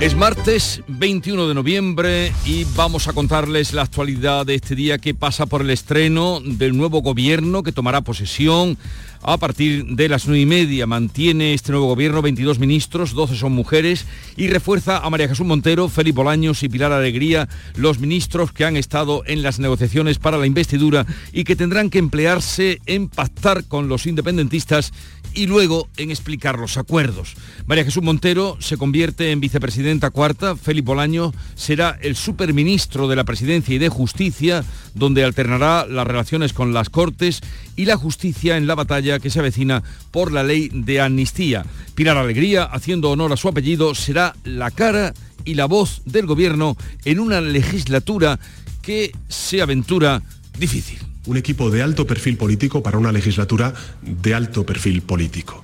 Es martes 21 de noviembre y vamos a contarles la actualidad de este día que pasa por el estreno del nuevo gobierno que tomará posesión a partir de las nueve y media. Mantiene este nuevo gobierno 22 ministros, 12 son mujeres y refuerza a María Jesús Montero, Felipe Bolaños y Pilar Alegría, los ministros que han estado en las negociaciones para la investidura y que tendrán que emplearse en pactar con los independentistas y luego en explicar los acuerdos. María Jesús Montero se convierte en vicepresidenta cuarta, Felipe Bolaño será el superministro de la Presidencia y de Justicia, donde alternará las relaciones con las Cortes y la justicia en la batalla que se avecina por la ley de amnistía. Pilar Alegría, haciendo honor a su apellido, será la cara y la voz del gobierno en una legislatura que se aventura difícil un equipo de alto perfil político para una legislatura de alto perfil político.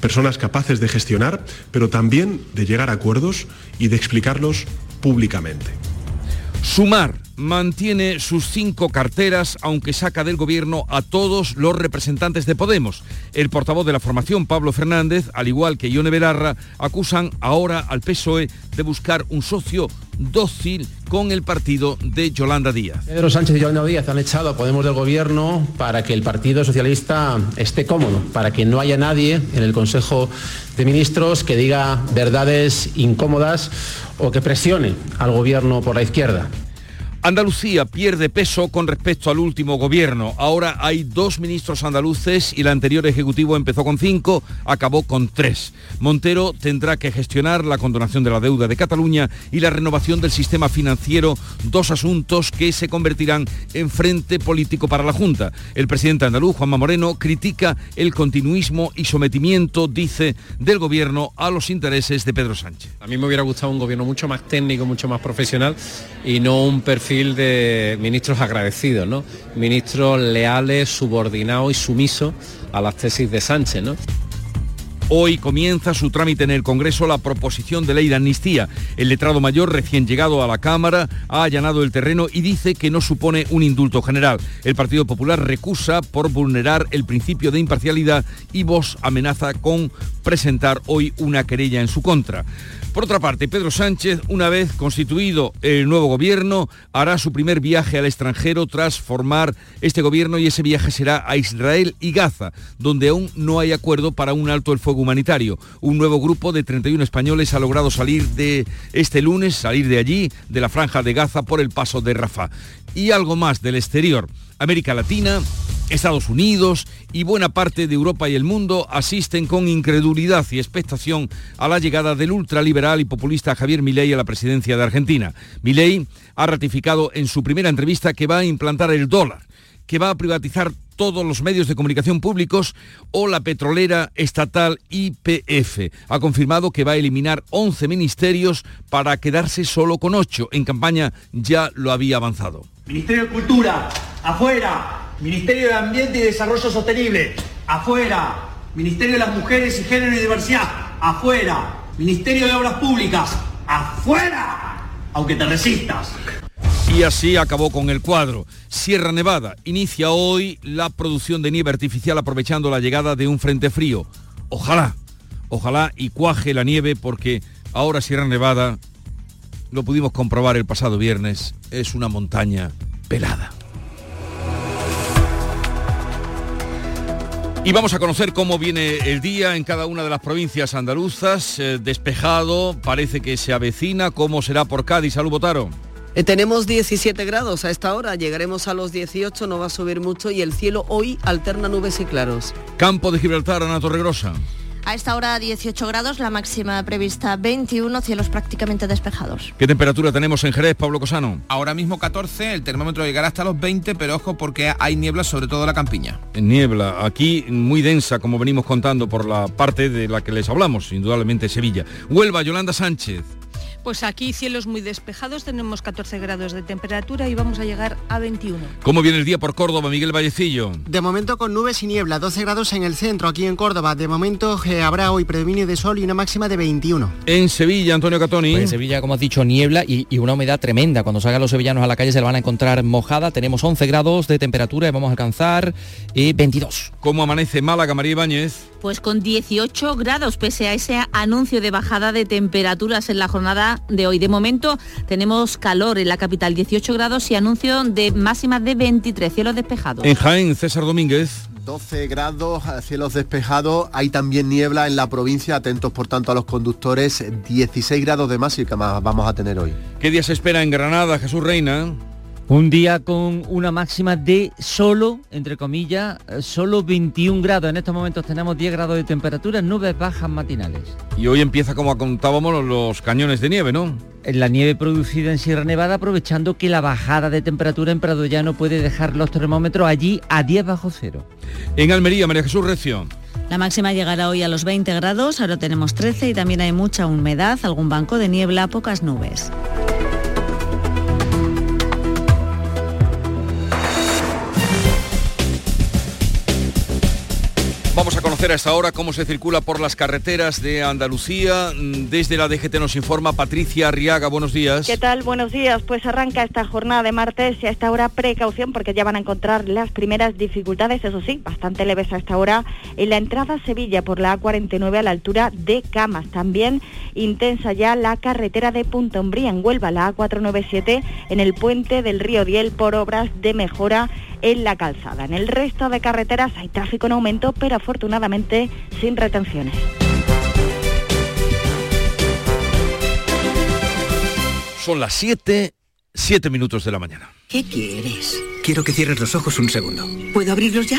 Personas capaces de gestionar, pero también de llegar a acuerdos y de explicarlos públicamente. Sumar mantiene sus cinco carteras, aunque saca del gobierno a todos los representantes de Podemos. El portavoz de la formación, Pablo Fernández, al igual que Ione Belarra, acusan ahora al PSOE de buscar un socio dócil con el partido de Yolanda Díaz. Pedro Sánchez y Yolanda Díaz han echado a Podemos del gobierno para que el Partido Socialista esté cómodo, para que no haya nadie en el Consejo de Ministros que diga verdades incómodas o que presione al gobierno por la izquierda. Andalucía pierde peso con respecto al último gobierno. Ahora hay dos ministros andaluces y el anterior ejecutivo empezó con cinco, acabó con tres. Montero tendrá que gestionar la condonación de la deuda de Cataluña y la renovación del sistema financiero, dos asuntos que se convertirán en frente político para la Junta. El presidente andaluz, Juanma Moreno, critica el continuismo y sometimiento, dice, del gobierno a los intereses de Pedro Sánchez. A mí me hubiera gustado un gobierno mucho más técnico, mucho más profesional y no un perfil de ministros agradecidos, ¿no? Ministros leales, subordinados y sumisos a las tesis de Sánchez. Hoy comienza su trámite en el Congreso la proposición de ley de amnistía. El letrado mayor, recién llegado a la Cámara, ha allanado el terreno y dice que no supone un indulto general. El Partido Popular recusa por vulnerar el principio de imparcialidad y Vox amenaza con presentar hoy una querella en su contra. Por otra parte, Pedro Sánchez, una vez constituido el nuevo gobierno, hará su primer viaje al extranjero tras formar este gobierno y ese viaje será a Israel y Gaza, donde aún no hay acuerdo para un alto el fuego humanitario. Un nuevo grupo de 31 españoles ha logrado salir de este lunes, salir de allí, de la franja de Gaza, por el paso de Rafah. Y algo más del exterior. América Latina Estados Unidos y buena parte de Europa y el mundo asisten con incredulidad y expectación a la llegada del ultraliberal y populista Javier Milei a la presidencia de Argentina. Milei ha ratificado en su primera entrevista que va a implantar el dólar, que va a privatizar todos los medios de comunicación públicos o la petrolera estatal IPF. Ha confirmado que va a eliminar 11 ministerios para quedarse solo con 8. En campaña ya lo había avanzado. Ministerio de Cultura, afuera. Ministerio de Ambiente y Desarrollo Sostenible, afuera. Ministerio de las Mujeres y Género y Diversidad, afuera. Ministerio de Obras Públicas, afuera. Aunque te resistas. Y así acabó con el cuadro. Sierra Nevada inicia hoy la producción de nieve artificial aprovechando la llegada de un frente frío. Ojalá, ojalá y cuaje la nieve porque ahora Sierra Nevada, lo pudimos comprobar el pasado viernes, es una montaña pelada. Y vamos a conocer cómo viene el día en cada una de las provincias andaluzas. Eh, despejado, parece que se avecina. ¿Cómo será por Cádiz? Salud, Botaro. Eh, tenemos 17 grados a esta hora, llegaremos a los 18, no va a subir mucho y el cielo hoy alterna nubes y claros. Campo de Gibraltar, Ana Torregrosa. A esta hora 18 grados, la máxima prevista 21, cielos prácticamente despejados. ¿Qué temperatura tenemos en Jerez, Pablo Cosano? Ahora mismo 14, el termómetro llegará hasta los 20, pero ojo porque hay niebla sobre todo la campiña. Niebla, aquí muy densa, como venimos contando por la parte de la que les hablamos, indudablemente Sevilla. Huelva, Yolanda Sánchez. Pues aquí cielos muy despejados, tenemos 14 grados de temperatura y vamos a llegar a 21. ¿Cómo viene el día por Córdoba, Miguel Vallecillo? De momento con nubes y niebla, 12 grados en el centro, aquí en Córdoba. De momento eh, habrá hoy predominio de sol y una máxima de 21. En Sevilla, Antonio Catoni. Pues en Sevilla, como has dicho, niebla y, y, una humedad tremenda. Cuando salgan los sevillanos a la calle se la van a encontrar mojada. Tenemos 11 grados de temperatura y vamos a alcanzar eh, 22. ¿Cómo amanece Málaga, María Ibáñez? Pues con 18 grados, pese a ese anuncio de bajada de temperaturas en la jornada de hoy. De momento tenemos calor en la capital, 18 grados y anuncio de máximas de 23, cielos despejados. En Jaén, César Domínguez. 12 grados, cielos despejados, hay también niebla en la provincia, atentos por tanto a los conductores, 16 grados de más y que más vamos a tener hoy. ¿Qué día se espera en Granada, Jesús Reina? Un día con una máxima de solo, entre comillas, solo 21 grados. En estos momentos tenemos 10 grados de temperatura, nubes bajas matinales. Y hoy empieza, como contábamos, los cañones de nieve, ¿no? La nieve producida en Sierra Nevada, aprovechando que la bajada de temperatura en Prado Llano puede dejar los termómetros allí a 10 bajo cero. En Almería, María Jesús Recio. La máxima llegará hoy a los 20 grados, ahora tenemos 13 y también hay mucha humedad, algún banco de niebla, pocas nubes. Conocer a cómo se circula por las carreteras de Andalucía. Desde la DGT nos informa Patricia Arriaga. Buenos días. ¿Qué tal? Buenos días. Pues arranca esta jornada de martes y a esta hora precaución porque ya van a encontrar las primeras dificultades, eso sí, bastante leves a esta hora, en la entrada a Sevilla por la A49 a la altura de Camas. También intensa ya la carretera de Punta Umbría en Huelva, la A497 en el puente del río Diel por obras de mejora en la calzada. En el resto de carreteras hay tráfico en aumento, pero afortunadamente sin retenciones. Son las 7, 7 minutos de la mañana. ¿Qué quieres? Quiero que cierres los ojos un segundo. ¿Puedo abrirlos ya?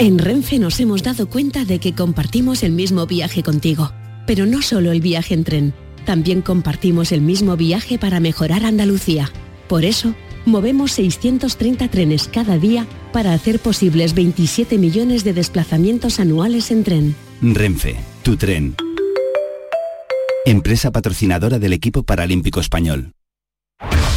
En Renfe nos hemos dado cuenta de que compartimos el mismo viaje contigo, pero no solo el viaje en tren, también compartimos el mismo viaje para mejorar Andalucía. Por eso, movemos 630 trenes cada día para hacer posibles 27 millones de desplazamientos anuales en tren. Renfe, tu tren. Empresa patrocinadora del equipo paralímpico español.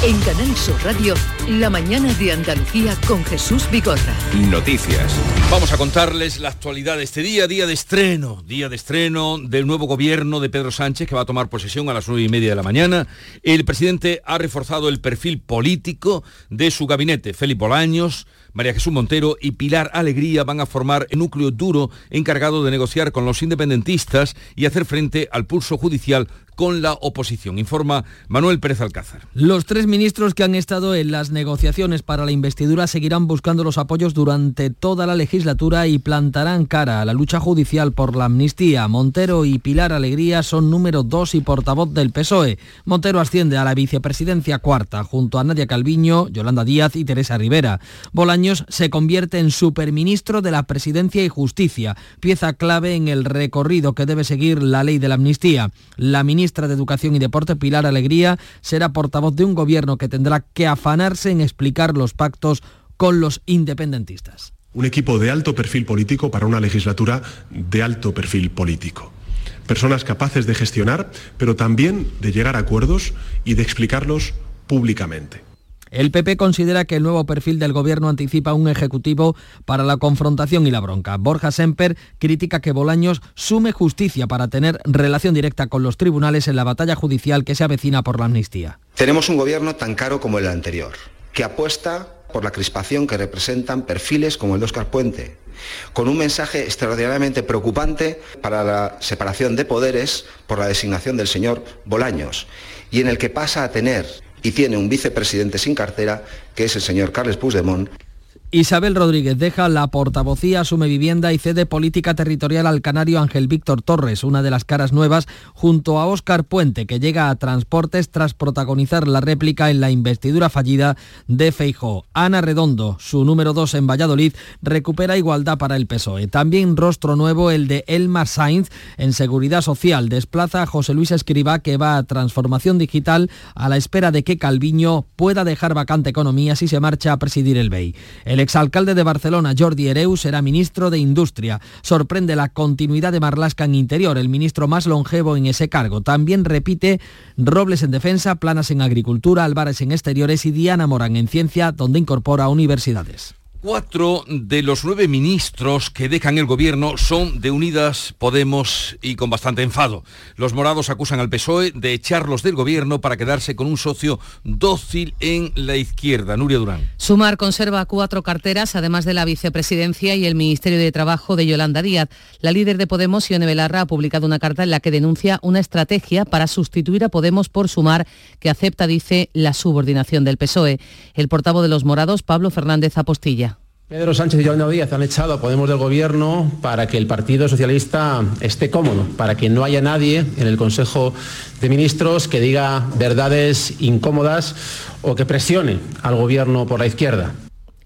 En Canal Sur Radio, la mañana de Andalucía con Jesús Bigorra. Noticias. Vamos a contarles la actualidad de este día, día de estreno, día de estreno del nuevo gobierno de Pedro Sánchez que va a tomar posesión a las nueve y media de la mañana. El presidente ha reforzado el perfil político de su gabinete. Félix Bolaños, María Jesús Montero y Pilar Alegría van a formar el núcleo duro encargado de negociar con los independentistas y hacer frente al pulso judicial con la oposición, informa Manuel Pérez Alcázar. Los tres ministros que han estado en las negociaciones para la investidura seguirán buscando los apoyos durante toda la legislatura y plantarán cara a la lucha judicial por la amnistía. Montero y Pilar Alegría son número dos y portavoz del PSOE. Montero asciende a la vicepresidencia cuarta junto a Nadia Calviño, Yolanda Díaz y Teresa Rivera. Bolaños se convierte en superministro de la Presidencia y Justicia, pieza clave en el recorrido que debe seguir la ley de la amnistía. La de Educación y Deporte, Pilar Alegría, será portavoz de un gobierno que tendrá que afanarse en explicar los pactos con los independentistas. Un equipo de alto perfil político para una legislatura de alto perfil político. Personas capaces de gestionar, pero también de llegar a acuerdos y de explicarlos públicamente. El PP considera que el nuevo perfil del gobierno anticipa un ejecutivo para la confrontación y la bronca. Borja Semper critica que Bolaños sume justicia para tener relación directa con los tribunales en la batalla judicial que se avecina por la amnistía. Tenemos un gobierno tan caro como el anterior. que apuesta por la crispación que representan perfiles como el de Oscar Puente, con un mensaje extraordinariamente preocupante para la separación de poderes por la designación del señor Bolaños, y en el que pasa a tener y tiene un vicepresidente sin cartera, que es el señor Carles Puigdemont, Isabel Rodríguez deja la portavocía, asume vivienda y cede política territorial al canario Ángel Víctor Torres, una de las caras nuevas, junto a Óscar Puente, que llega a Transportes tras protagonizar la réplica en la investidura fallida de Feijó. Ana Redondo, su número dos en Valladolid, recupera igualdad para el PSOE. También rostro nuevo el de Elmar Sainz en Seguridad Social. Desplaza a José Luis Escriba, que va a Transformación Digital a la espera de que Calviño pueda dejar vacante economía si se marcha a presidir el BEI. Exalcalde de Barcelona, Jordi Hereu, será ministro de Industria. Sorprende la continuidad de Marlasca en Interior, el ministro más longevo en ese cargo. También repite Robles en Defensa, Planas en Agricultura, Álvarez en Exteriores y Diana Morán en Ciencia, donde incorpora universidades. Cuatro de los nueve ministros que dejan el gobierno son de Unidas Podemos y con bastante enfado. Los morados acusan al PSOE de echarlos del gobierno para quedarse con un socio dócil en la izquierda. Nuria Durán. Sumar conserva cuatro carteras, además de la vicepresidencia y el Ministerio de Trabajo de Yolanda Díaz. La líder de Podemos, Ione Belarra, ha publicado una carta en la que denuncia una estrategia para sustituir a Podemos por Sumar, que acepta, dice, la subordinación del PSOE. El portavoz de los morados, Pablo Fernández Apostilla. Pedro Sánchez y Yolanda Díaz han echado a Podemos del Gobierno para que el Partido Socialista esté cómodo, para que no haya nadie en el Consejo de Ministros que diga verdades incómodas o que presione al Gobierno por la izquierda.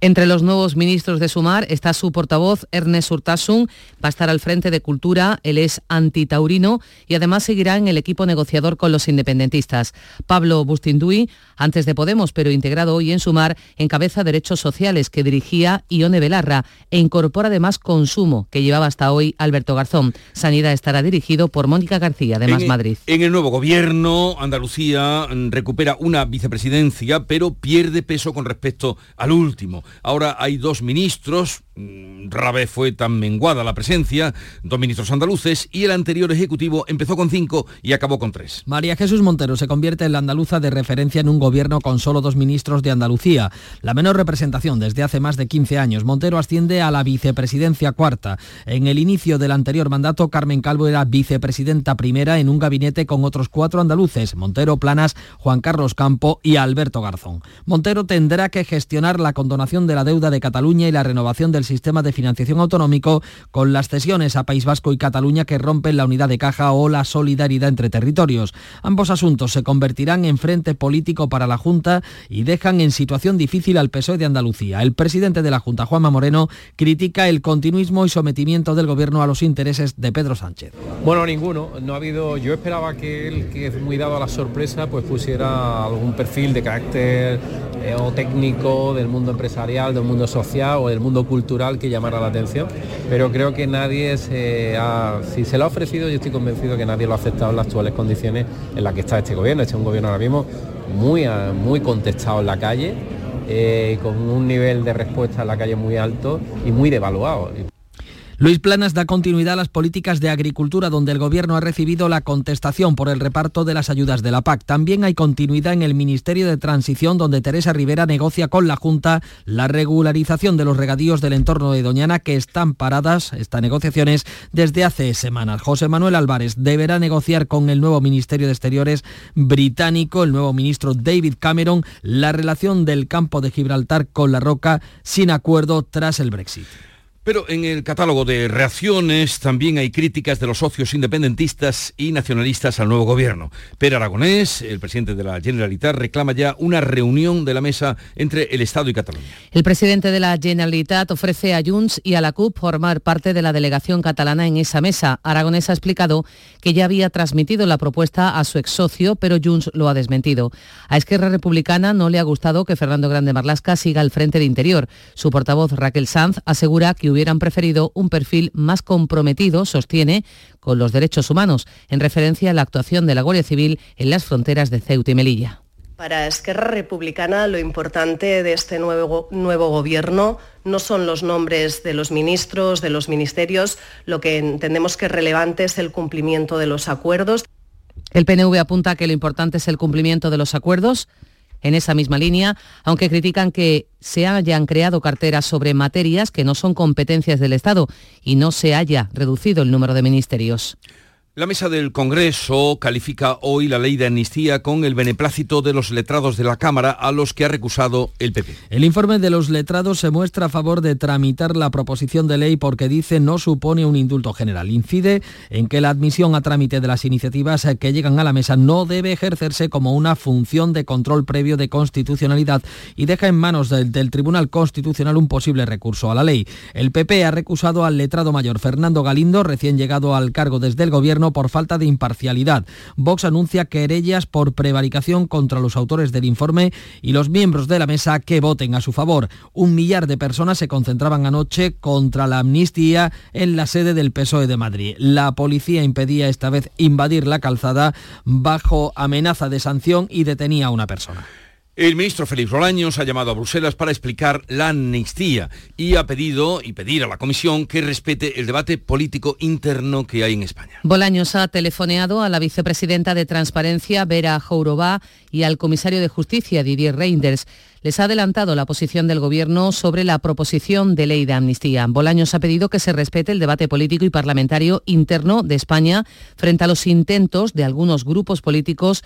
Entre los nuevos ministros de Sumar está su portavoz Ernest Urtasun, va a estar al frente de Cultura, él es antitaurino y además seguirá en el equipo negociador con los independentistas. Pablo Bustinduy, antes de Podemos, pero integrado hoy en Sumar, encabeza Derechos Sociales que dirigía Ione Belarra e incorpora además Consumo, que llevaba hasta hoy Alberto Garzón. Sanidad estará dirigido por Mónica García, de Más en, Madrid. En el nuevo gobierno, Andalucía recupera una vicepresidencia, pero pierde peso con respecto al último. Ahora hay dos ministros, rara vez fue tan menguada la presencia, dos ministros andaluces y el anterior ejecutivo empezó con cinco y acabó con tres. María Jesús Montero se convierte en la andaluza de referencia en un gobierno con solo dos ministros de Andalucía, la menor representación desde hace más de 15 años. Montero asciende a la vicepresidencia cuarta. En el inicio del anterior mandato, Carmen Calvo era vicepresidenta primera en un gabinete con otros cuatro andaluces, Montero, Planas, Juan Carlos Campo y Alberto Garzón. Montero tendrá que gestionar la condonación de la deuda de Cataluña y la renovación del sistema de financiación autonómico con las cesiones a País Vasco y Cataluña que rompen la unidad de caja o la solidaridad entre territorios. Ambos asuntos se convertirán en frente político para la Junta y dejan en situación difícil al PSOE de Andalucía. El presidente de la Junta, Juanma Moreno, critica el continuismo y sometimiento del gobierno a los intereses de Pedro Sánchez. Bueno, ninguno. No ha habido. Yo esperaba que él, que es muy dado a la sorpresa, pues pusiera algún perfil de carácter eh, o técnico del mundo empresarial, del mundo social o del mundo cultural que llamara la atención. Pero creo que nadie se ha. Si se lo ha ofrecido, yo estoy convencido que nadie lo ha aceptado en las actuales condiciones en las que está este gobierno. Este es un gobierno ahora mismo muy, muy contestado en la calle, eh, con un nivel de respuesta en la calle muy alto y muy devaluado. Luis Planas da continuidad a las políticas de agricultura donde el Gobierno ha recibido la contestación por el reparto de las ayudas de la PAC. También hay continuidad en el Ministerio de Transición donde Teresa Rivera negocia con la Junta la regularización de los regadíos del entorno de Doñana que están paradas, estas negociaciones, desde hace semanas. José Manuel Álvarez deberá negociar con el nuevo Ministerio de Exteriores británico, el nuevo ministro David Cameron, la relación del campo de Gibraltar con la roca sin acuerdo tras el Brexit. Pero en el catálogo de reacciones también hay críticas de los socios independentistas y nacionalistas al nuevo gobierno. Pere Aragonés, el presidente de la Generalitat, reclama ya una reunión de la mesa entre el Estado y Cataluña. El presidente de la Generalitat ofrece a Junts y a la CUP formar parte de la delegación catalana en esa mesa. Aragonés ha explicado que ya había transmitido la propuesta a su ex socio, pero Junts lo ha desmentido. A Esquerra Republicana no le ha gustado que Fernando Grande Marlasca siga al frente de Interior. Su portavoz Raquel Sanz asegura que hubieran preferido un perfil más comprometido, sostiene, con los derechos humanos, en referencia a la actuación de la Guardia Civil en las fronteras de Ceuta y Melilla. Para Esquerra Republicana lo importante de este nuevo, nuevo, gobierno no son los nombres de los ministros, de los ministerios, lo que entendemos que es relevante es el cumplimiento de los acuerdos. El PNV apunta que lo importante es el cumplimiento de los acuerdos en esa misma línea, aunque critican que se hayan creado carteras sobre materias que no son competencias del Estado y no se haya reducido el número de ministerios. La mesa del Congreso califica hoy la ley de amnistía con el beneplácito de los letrados de la Cámara a los que ha recusado el PP. El informe de los letrados se muestra a favor de tramitar la proposición de ley porque dice no supone un indulto general. Incide en que la admisión a trámite de las iniciativas que llegan a la mesa no debe ejercerse como una función de control previo de constitucionalidad y deja en manos del, del Tribunal Constitucional un posible recurso a la ley. El PP ha recusado al letrado mayor Fernando Galindo, recién llegado al cargo desde el Gobierno, por falta de imparcialidad. Vox anuncia querellas por prevaricación contra los autores del informe y los miembros de la mesa que voten a su favor. Un millar de personas se concentraban anoche contra la amnistía en la sede del PSOE de Madrid. La policía impedía esta vez invadir la calzada bajo amenaza de sanción y detenía a una persona. El ministro Félix Bolaños ha llamado a Bruselas para explicar la amnistía y ha pedido y pedir a la Comisión que respete el debate político interno que hay en España. Bolaños ha telefoneado a la vicepresidenta de Transparencia, Vera Jourová, y al comisario de Justicia, Didier Reinders. Les ha adelantado la posición del Gobierno sobre la proposición de ley de amnistía. Bolaños ha pedido que se respete el debate político y parlamentario interno de España frente a los intentos de algunos grupos políticos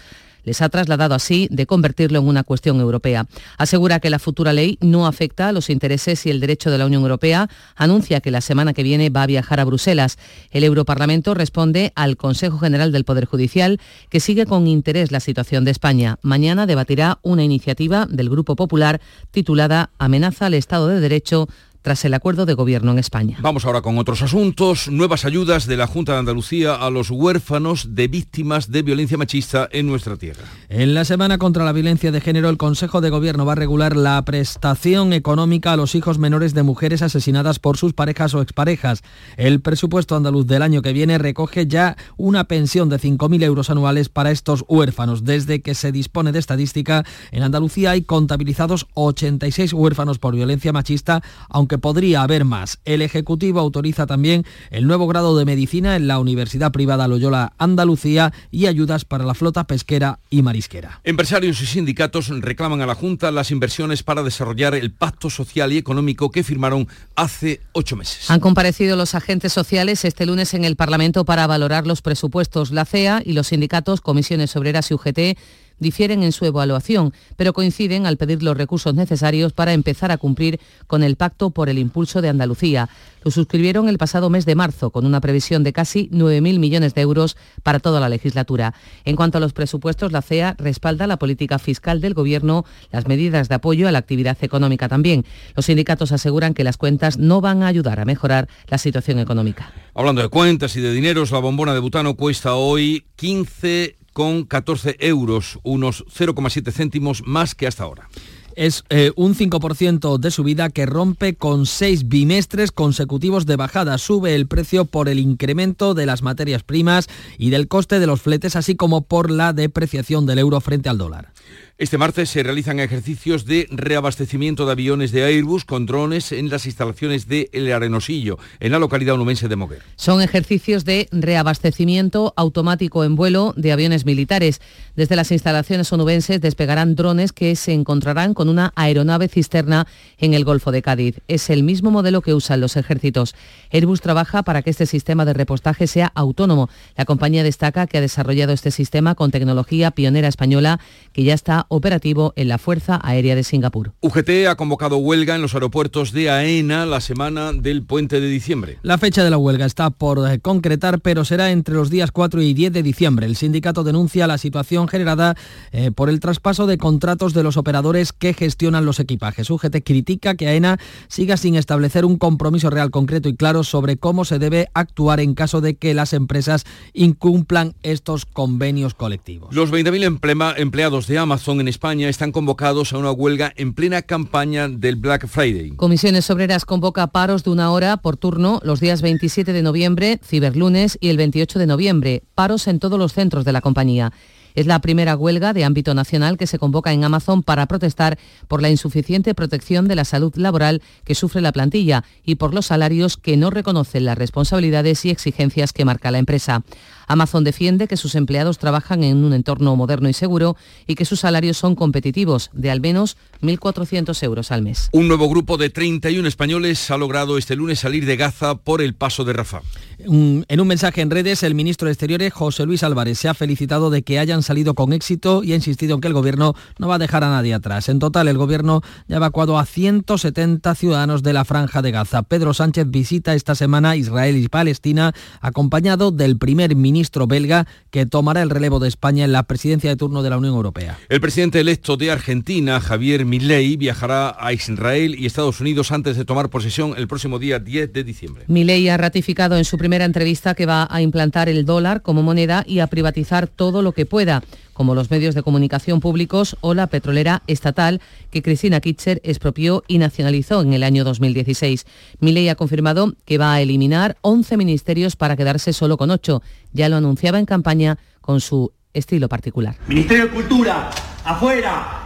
les ha trasladado así de convertirlo en una cuestión europea. Asegura que la futura ley no afecta a los intereses y el derecho de la Unión Europea. Anuncia que la semana que viene va a viajar a Bruselas. El Europarlamento responde al Consejo General del Poder Judicial que sigue con interés la situación de España. Mañana debatirá una iniciativa del Grupo Popular titulada Amenaza al Estado de Derecho tras el acuerdo de gobierno en España. Vamos ahora con otros asuntos. Nuevas ayudas de la Junta de Andalucía a los huérfanos de víctimas de violencia machista en nuestra tierra. En la Semana contra la Violencia de Género, el Consejo de Gobierno va a regular la prestación económica a los hijos menores de mujeres asesinadas por sus parejas o exparejas. El presupuesto andaluz del año que viene recoge ya una pensión de 5.000 euros anuales para estos huérfanos. Desde que se dispone de estadística, en Andalucía hay contabilizados 86 huérfanos por violencia machista, aunque que podría haber más. El Ejecutivo autoriza también el nuevo grado de medicina en la Universidad Privada Loyola Andalucía y ayudas para la flota pesquera y marisquera. Empresarios y sindicatos reclaman a la Junta las inversiones para desarrollar el pacto social y económico que firmaron hace ocho meses. Han comparecido los agentes sociales este lunes en el Parlamento para valorar los presupuestos. La CEA y los sindicatos, comisiones obreras y UGT, difieren en su evaluación, pero coinciden al pedir los recursos necesarios para empezar a cumplir con el Pacto por el Impulso de Andalucía. Lo suscribieron el pasado mes de marzo, con una previsión de casi 9.000 millones de euros para toda la legislatura. En cuanto a los presupuestos, la CEA respalda la política fiscal del Gobierno, las medidas de apoyo a la actividad económica también. Los sindicatos aseguran que las cuentas no van a ayudar a mejorar la situación económica. Hablando de cuentas y de dineros, la bombona de butano cuesta hoy 15 con 14 euros, unos 0,7 céntimos más que hasta ahora es eh, un 5% de subida que rompe con seis bimestres consecutivos de bajada. Sube el precio por el incremento de las materias primas y del coste de los fletes, así como por la depreciación del euro frente al dólar. Este martes se realizan ejercicios de reabastecimiento de aviones de Airbus con drones en las instalaciones de El Arenosillo, en la localidad onubense de Moguer. Son ejercicios de reabastecimiento automático en vuelo de aviones militares. Desde las instalaciones onubenses despegarán drones que se encontrarán con una aeronave cisterna en el Golfo de Cádiz. Es el mismo modelo que usan los ejércitos. Airbus trabaja para que este sistema de repostaje sea autónomo. La compañía destaca que ha desarrollado este sistema con tecnología pionera española que ya está operativo en la Fuerza Aérea de Singapur. UGT ha convocado huelga en los aeropuertos de AENA la semana del puente de diciembre. La fecha de la huelga está por concretar, pero será entre los días 4 y 10 de diciembre. El sindicato denuncia la situación generada eh, por el traspaso de contratos de los operadores que gestionan los equipajes. UGT critica que AENA siga sin establecer un compromiso real, concreto y claro sobre cómo se debe actuar en caso de que las empresas incumplan estos convenios colectivos. Los 20.000 empleados de Amazon en España están convocados a una huelga en plena campaña del Black Friday. Comisiones Obreras convoca paros de una hora por turno los días 27 de noviembre, ciberlunes y el 28 de noviembre. Paros en todos los centros de la compañía. Es la primera huelga de ámbito nacional que se convoca en Amazon para protestar por la insuficiente protección de la salud laboral que sufre la plantilla y por los salarios que no reconocen las responsabilidades y exigencias que marca la empresa. Amazon defiende que sus empleados trabajan en un entorno moderno y seguro y que sus salarios son competitivos, de al menos 1.400 euros al mes. Un nuevo grupo de 31 españoles ha logrado este lunes salir de Gaza por el paso de Rafah. En un mensaje en redes, el ministro de Exteriores, José Luis Álvarez, se ha felicitado de que hayan salido con éxito y ha insistido en que el gobierno no va a dejar a nadie atrás. En total, el gobierno ya ha evacuado a 170 ciudadanos de la franja de Gaza. Pedro Sánchez visita esta semana Israel y Palestina, acompañado del primer ministro belga que tomará el relevo de España en la presidencia de turno de la Unión Europea. El presidente electo de Argentina, Javier Milei, viajará a Israel y Estados Unidos antes de tomar posesión el próximo día 10 de diciembre. Milei ha ratificado en su primera entrevista que va a implantar el dólar como moneda y a privatizar todo lo que pueda, como los medios de comunicación públicos o la petrolera estatal que Cristina Kitcher expropió y nacionalizó en el año 2016. Milei ha confirmado que va a eliminar 11 ministerios para quedarse solo con 8. Ya lo anunciaba en campaña con su estilo particular. Ministerio de Cultura, afuera.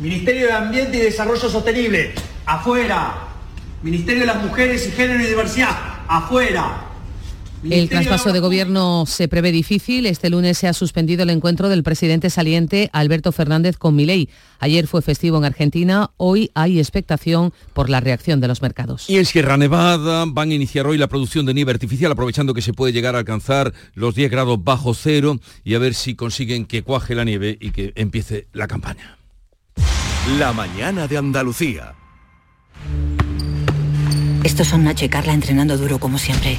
Ministerio de Ambiente y Desarrollo Sostenible, afuera. Ministerio de las Mujeres y Género y Diversidad, afuera. El traspaso de gobierno se prevé difícil. Este lunes se ha suspendido el encuentro del presidente saliente Alberto Fernández con Milei. Ayer fue festivo en Argentina, hoy hay expectación por la reacción de los mercados. Y en Sierra Nevada van a iniciar hoy la producción de nieve artificial, aprovechando que se puede llegar a alcanzar los 10 grados bajo cero y a ver si consiguen que cuaje la nieve y que empiece la campaña. La mañana de Andalucía. Estos son Nacho y Carla entrenando duro como siempre.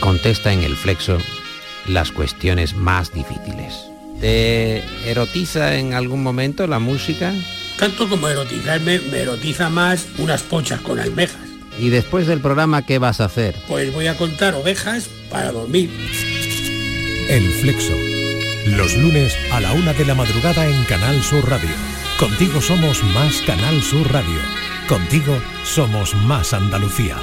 contesta en el flexo las cuestiones más difíciles. ¿Te erotiza en algún momento la música? Tanto como erotizarme, me erotiza más unas pochas con almejas. ¿Y después del programa qué vas a hacer? Pues voy a contar ovejas para dormir. El flexo. Los lunes a la una de la madrugada en Canal Sur Radio. Contigo somos más Canal Sur Radio. Contigo somos más Andalucía.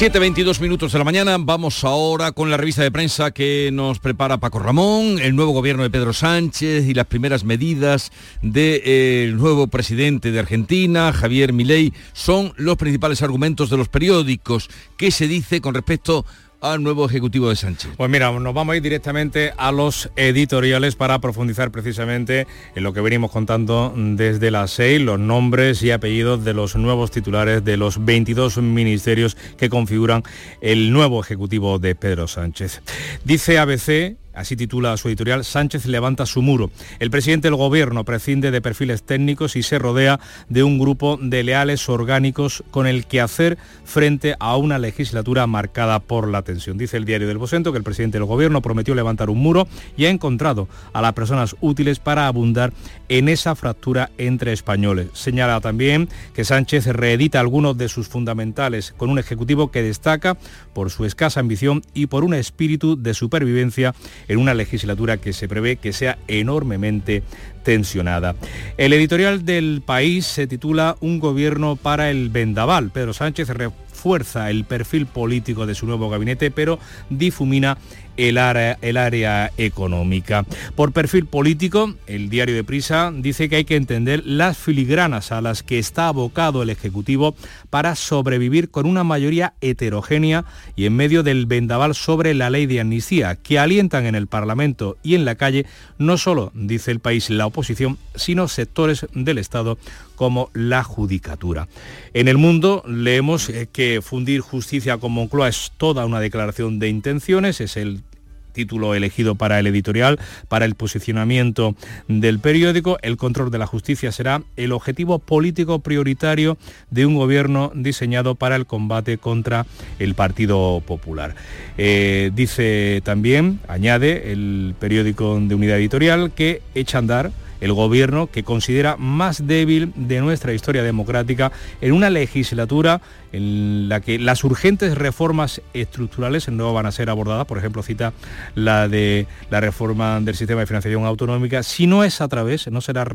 7.22 minutos de la mañana, vamos ahora con la revista de prensa que nos prepara Paco Ramón, el nuevo gobierno de Pedro Sánchez y las primeras medidas del nuevo presidente de Argentina, Javier Milei, son los principales argumentos de los periódicos. ¿Qué se dice con respecto al nuevo Ejecutivo de Sánchez? Pues mira, nos vamos a ir directamente a los editoriales para profundizar precisamente en lo que venimos contando desde las 6, los nombres y apellidos de los nuevos titulares de los 22 ministerios que configuran el nuevo Ejecutivo de Pedro Sánchez. Dice ABC Así titula su editorial, Sánchez levanta su muro. El presidente del gobierno prescinde de perfiles técnicos y se rodea de un grupo de leales orgánicos con el que hacer frente a una legislatura marcada por la tensión. Dice el diario del Bosento que el presidente del gobierno prometió levantar un muro y ha encontrado a las personas útiles para abundar en esa fractura entre españoles. Señala también que Sánchez reedita algunos de sus fundamentales con un ejecutivo que destaca por su escasa ambición y por un espíritu de supervivencia en una legislatura que se prevé que sea enormemente tensionada. El editorial del país se titula Un gobierno para el vendaval. Pedro Sánchez refuerza el perfil político de su nuevo gabinete, pero difumina el área, el área, económica. Por perfil político, el diario de Prisa dice que hay que entender las filigranas a las que está abocado el Ejecutivo para sobrevivir con una mayoría heterogénea y en medio del vendaval sobre la ley de amnistía, que alientan en el Parlamento y en la calle no solo, dice el país, la oposición, sino sectores del Estado como la judicatura. En el mundo leemos que fundir justicia con Moncloa es toda una declaración de intenciones, es el título elegido para el editorial, para el posicionamiento del periódico. El control de la justicia será el objetivo político prioritario de un gobierno diseñado para el combate contra el Partido Popular. Eh, dice también, añade el periódico de unidad editorial, que echa a andar el gobierno que considera más débil de nuestra historia democrática en una legislatura en la que las urgentes reformas estructurales no van a ser abordadas, por ejemplo cita la de la reforma del sistema de financiación autonómica, si no es a través, no será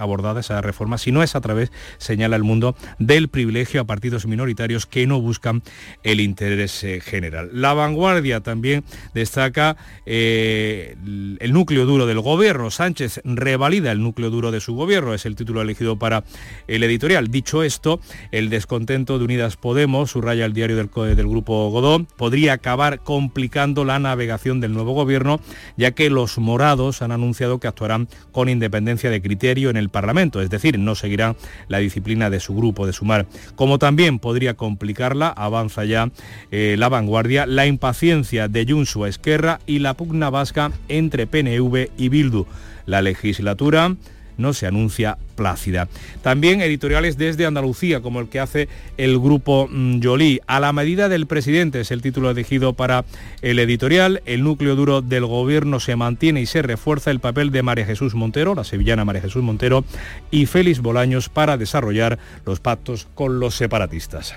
abordada esa reforma, si no es a través, señala el mundo, del privilegio a partidos minoritarios que no buscan el interés eh, general. La vanguardia también destaca eh, el núcleo duro del gobierno. Sánchez revalida el núcleo duro de su gobierno, es el título elegido para el editorial. Dicho esto, el descontento de Unidas Podemos, subraya el diario del, Grupo Godó, podría acabar complicando la navegación del nuevo gobierno, ya que los morados han anunciado que actuarán con independencia de criterio en el Parlamento, es decir, no seguirán la disciplina de su grupo de sumar. Como también podría complicarla, avanza ya eh, la vanguardia, la impaciencia de Junsu Esquerra y la pugna vasca entre PNV y Bildu. La legislatura no se anuncia plácida. También editoriales desde Andalucía, como el que hace el grupo. Mm, A la medida del presidente es el título elegido para el editorial. El núcleo duro del gobierno se mantiene y se refuerza el papel de María Jesús Montero, la sevillana María Jesús Montero, y Félix Bolaños para desarrollar los pactos con los separatistas.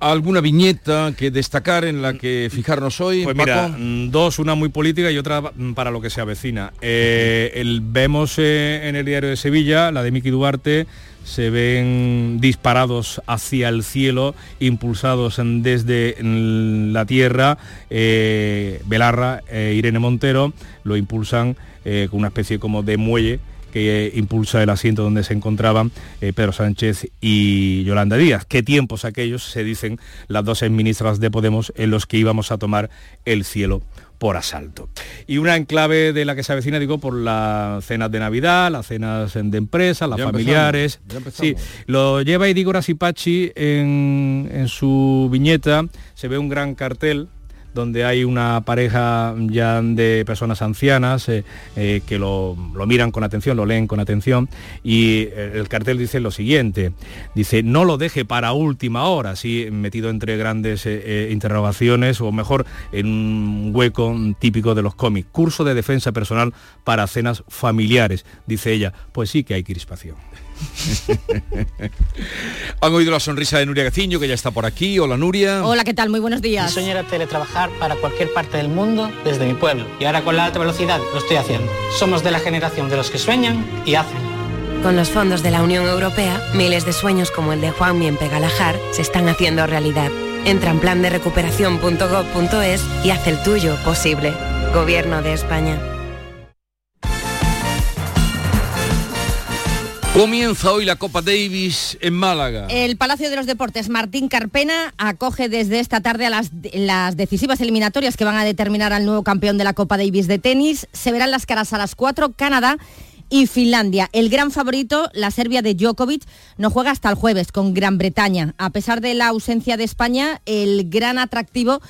¿Alguna viñeta que destacar en la que fijarnos hoy? Pues mira, mm, dos, una muy política y otra mm, para lo que se avecina. Eh, el, vemos eh, en el diario de Sevilla, la de Miki Duarte, se ven disparados hacia el cielo, impulsados desde mm, la tierra. Eh, Belarra e Irene Montero lo impulsan con una especie como de muelle que impulsa el asiento donde se encontraban eh, Pedro Sánchez y Yolanda Díaz. ¿Qué tiempos aquellos, se dicen las dos ministras de Podemos, en los que íbamos a tomar el cielo por asalto. Y una enclave de la que se avecina, digo, por las cenas de Navidad, las cenas de empresa, las familiares. sí, lo lleva Idigo Rasipachi en, en su viñeta, se ve un gran cartel donde hay una pareja ya de personas ancianas eh, eh, que lo, miran con atención, lo leen con atención y eh, el cartel dice lo siguiente, dice no lo deje para última hora, así metido entre grandes interrogaciones o mejor en un hueco típico de los cómics, curso de defensa personal para cenas familiares, dice ella, pues sí que hay crispación. Han oído la sonrisa de Nuria Gaciño, que ya está por aquí. Hola Nuria. Hola, ¿qué tal? Muy buenos días. Mi sueño era teletrabajar para cualquier parte del mundo desde mi pueblo. Y ahora con la alta velocidad lo estoy haciendo. Somos de la generación de los que sueñan y hacen. Con los fondos de la Unión Europea, miles de sueños como el de Juan Miempe Galajar se están haciendo realidad. Entra en plan de recuperación.gov.es y haz el tuyo posible. Gobierno de España. Comienza hoy la Copa Davis en Málaga. El Palacio de los Deportes Martín Carpena acoge desde esta tarde a las, decisivas eliminatorias que van a determinar al nuevo campeón de la Copa Davis de tenis. Se verán las caras a las 4, Canadá y Finlandia. El gran favorito, la Serbia de Djokovic, no juega hasta el jueves con Gran Bretaña. A pesar de la ausencia de España, el gran atractivo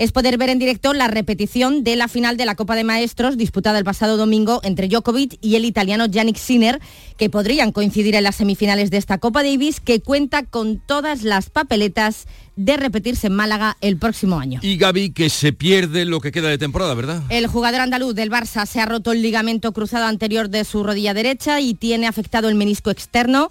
es poder ver en directo la repetición de la final de la Copa de Maestros disputada el pasado domingo entre Djokovic y el italiano Yannick Sinner, que podrían coincidir en las semifinales de esta Copa Davis, que cuenta con todas las papeletas de repetirse en Málaga el próximo año. Y Gaby, que se pierde lo que queda de temporada, ¿verdad? El jugador andaluz del Barça se ha roto el ligamento cruzado anterior de su rodilla derecha y tiene afectado el menisco externo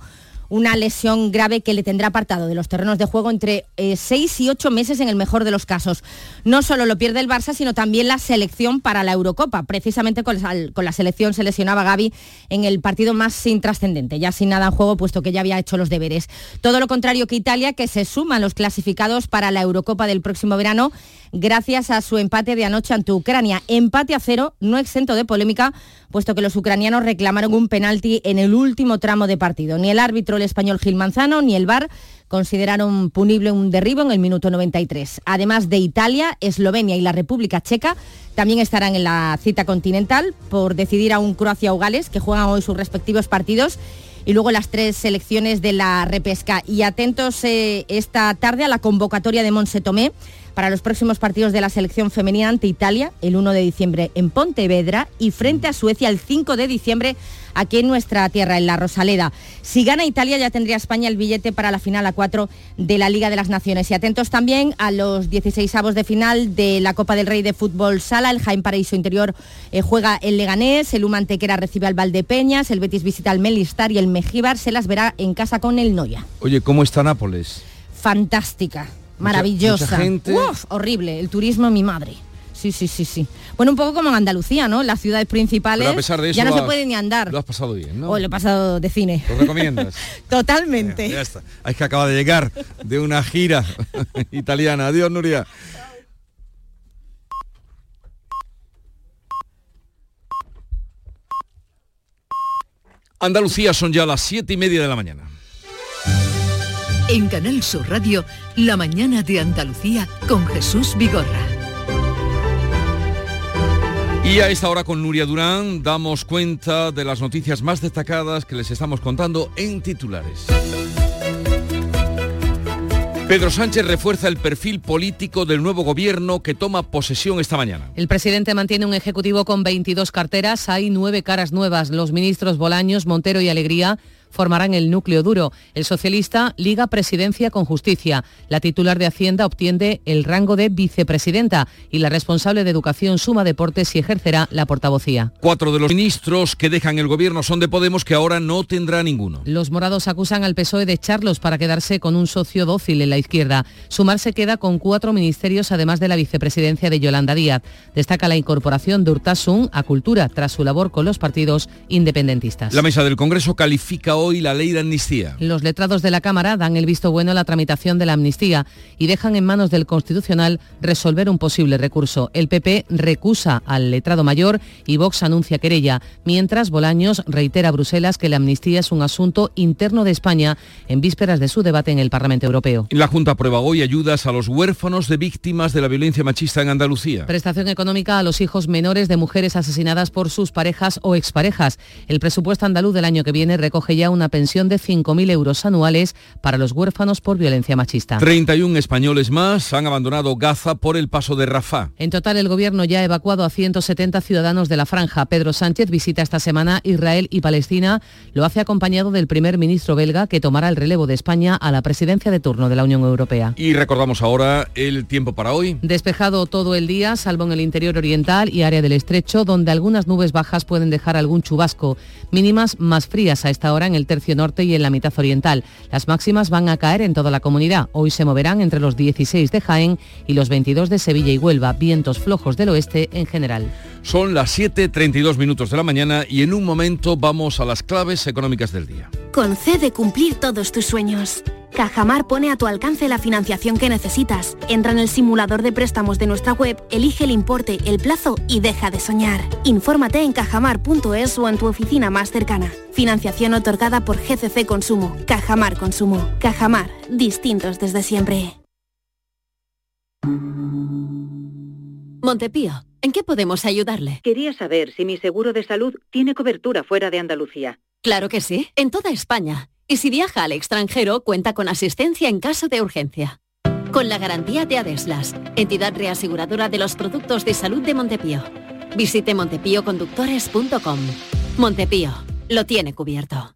una lesión grave que le tendrá apartado de los terrenos de juego entre eh, seis y ocho meses en el mejor de los casos. No solo lo pierde el Barça, sino también la selección para la Eurocopa. Precisamente con, la selección se lesionaba Gaby en el partido más intrascendente, ya sin nada en juego, puesto que ya había hecho los deberes. Todo lo contrario que Italia, que se suman los clasificados para la Eurocopa del próximo verano gracias a su empate de anoche ante Ucrania. Empate a cero, no exento de polémica, puesto que los ucranianos reclamaron un penalti en el último tramo de partido. Ni el árbitro el español Gil Manzano ni el VAR consideraron punible un derribo en el minuto 93. Además de Italia, Eslovenia y la República Checa también estarán en la cita continental por decidir a un Croacia o Gales que juegan hoy sus respectivos partidos y luego las tres selecciones de la repesca. Y atentos eh, esta tarde a la convocatoria de Monse Tomé para los próximos partidos de la selección femenina ante Italia el 1 de diciembre en Pontevedra y frente a Suecia el 5 de diciembre aquí en nuestra tierra, en la Rosaleda. Si gana Italia ya tendría España el billete para la final a 4 de la Liga de las Naciones. Y atentos también a los 16 avos de final de la Copa del Rey de Fútbol Sala. El Jaime Paraíso Interior eh, juega el Leganés, el Humantequera recibe al Valdepeñas, el Betis visita al Melistar y el Mejíbar se las verá en casa con el Noya. Oye, ¿cómo está Nápoles? Fantástica, maravillosa. mucha gente. Uf, horrible, el turismo mi madre. Sí, sí, sí, sí. Bueno, un poco como en Andalucía, ¿no? Las ciudades principales Pero a pesar de eso ya no se puede ni andar. Lo has pasado bien, ¿no? O lo he pasado de cine. ¿Lo recomiendas? Totalmente. Ya está. Es que acaba de llegar de una gira italiana. Adiós, Nuria. Andalucía son ya las siete y media de la mañana. En Canal Sur Radio, La mañana de Andalucía con Jesús Vigorra. Y a esta hora con Nuria Durán damos cuenta de las noticias más destacadas que les estamos contando en titulares. Pedro Sánchez refuerza el perfil político del nuevo gobierno que toma posesión esta mañana. El presidente mantiene un ejecutivo con 22 carteras, hay nueve caras nuevas. Los ministros Bolaños, Montero y Alegría formarán el núcleo duro. El socialista liga presidencia con justicia. La titular de Hacienda obtiene el rango de vicepresidenta y la responsable de Educación suma deportes y ejercerá la portavocía. Cuatro de los ministros que dejan el gobierno son de Podemos, que ahora no tendrá ninguno. Los morados acusan al PSOE de echarlos para quedarse con un socio dócil en la izquierda. Sumar se queda con cuatro ministerios, además de la vicepresidencia de Yolanda Díaz. Destaca la incorporación de Urtasun a Cultura tras su labor con los partidos independentistas. La mesa del Congreso califica hoy la ley de amnistía. Los letrados de la Cámara dan el visto bueno a la tramitación de la amnistía y dejan en manos del Constitucional resolver un posible recurso. El PP recusa al letrado mayor y Vox anuncia querella, mientras Bolaños reitera a Bruselas que la amnistía es un asunto interno de España en vísperas de su debate en el Parlamento Europeo. La Junta aprueba hoy ayudas a los huérfanos de víctimas de la violencia machista en Andalucía. Prestación económica a los hijos menores de mujeres asesinadas por sus parejas o exparejas. El presupuesto andaluz del año que viene recoge ya una pensión de 5.000 euros anuales para los huérfanos por violencia machista. 31 españoles más han abandonado Gaza por el paso de Rafah. En total, el gobierno ya ha evacuado a 170 ciudadanos de la franja. Pedro Sánchez visita esta semana Israel y Palestina. Lo hace acompañado del primer ministro belga que tomará el relevo de España a la presidencia de turno de la Unión Europea. Y recordamos ahora el tiempo para hoy. Despejado todo el día, salvo en el interior oriental y área del estrecho, donde algunas nubes bajas pueden dejar algún chubasco. Mínimas más frías a esta hora en el tercio norte y en la mitad oriental. Las máximas van a caer en toda la comunidad. Hoy se moverán entre los 16 de Jaén y los 22 de Sevilla y Huelva. Vientos flojos del oeste en general. Son las 7.32 minutos de la mañana y en un momento vamos a las claves económicas del día. Concede cumplir todos tus sueños. Cajamar pone a tu alcance la financiación que necesitas. Entra en el simulador de préstamos de nuestra web, elige el importe, el plazo y deja de soñar. Infórmate en cajamar.es o en tu oficina más cercana. Financiación otorgada por GCC Consumo. Cajamar Consumo. Cajamar. Distintos desde siempre. Montepío, ¿en qué podemos ayudarle? Quería saber si mi seguro de salud tiene cobertura fuera de Andalucía. Claro que sí, en toda España. Y si viaja al extranjero, cuenta con asistencia en caso de urgencia. Con la garantía de Adeslas, entidad reaseguradora de los productos de salud de Montepío. Visite montepíoconductores.com. Montepío, lo tiene cubierto.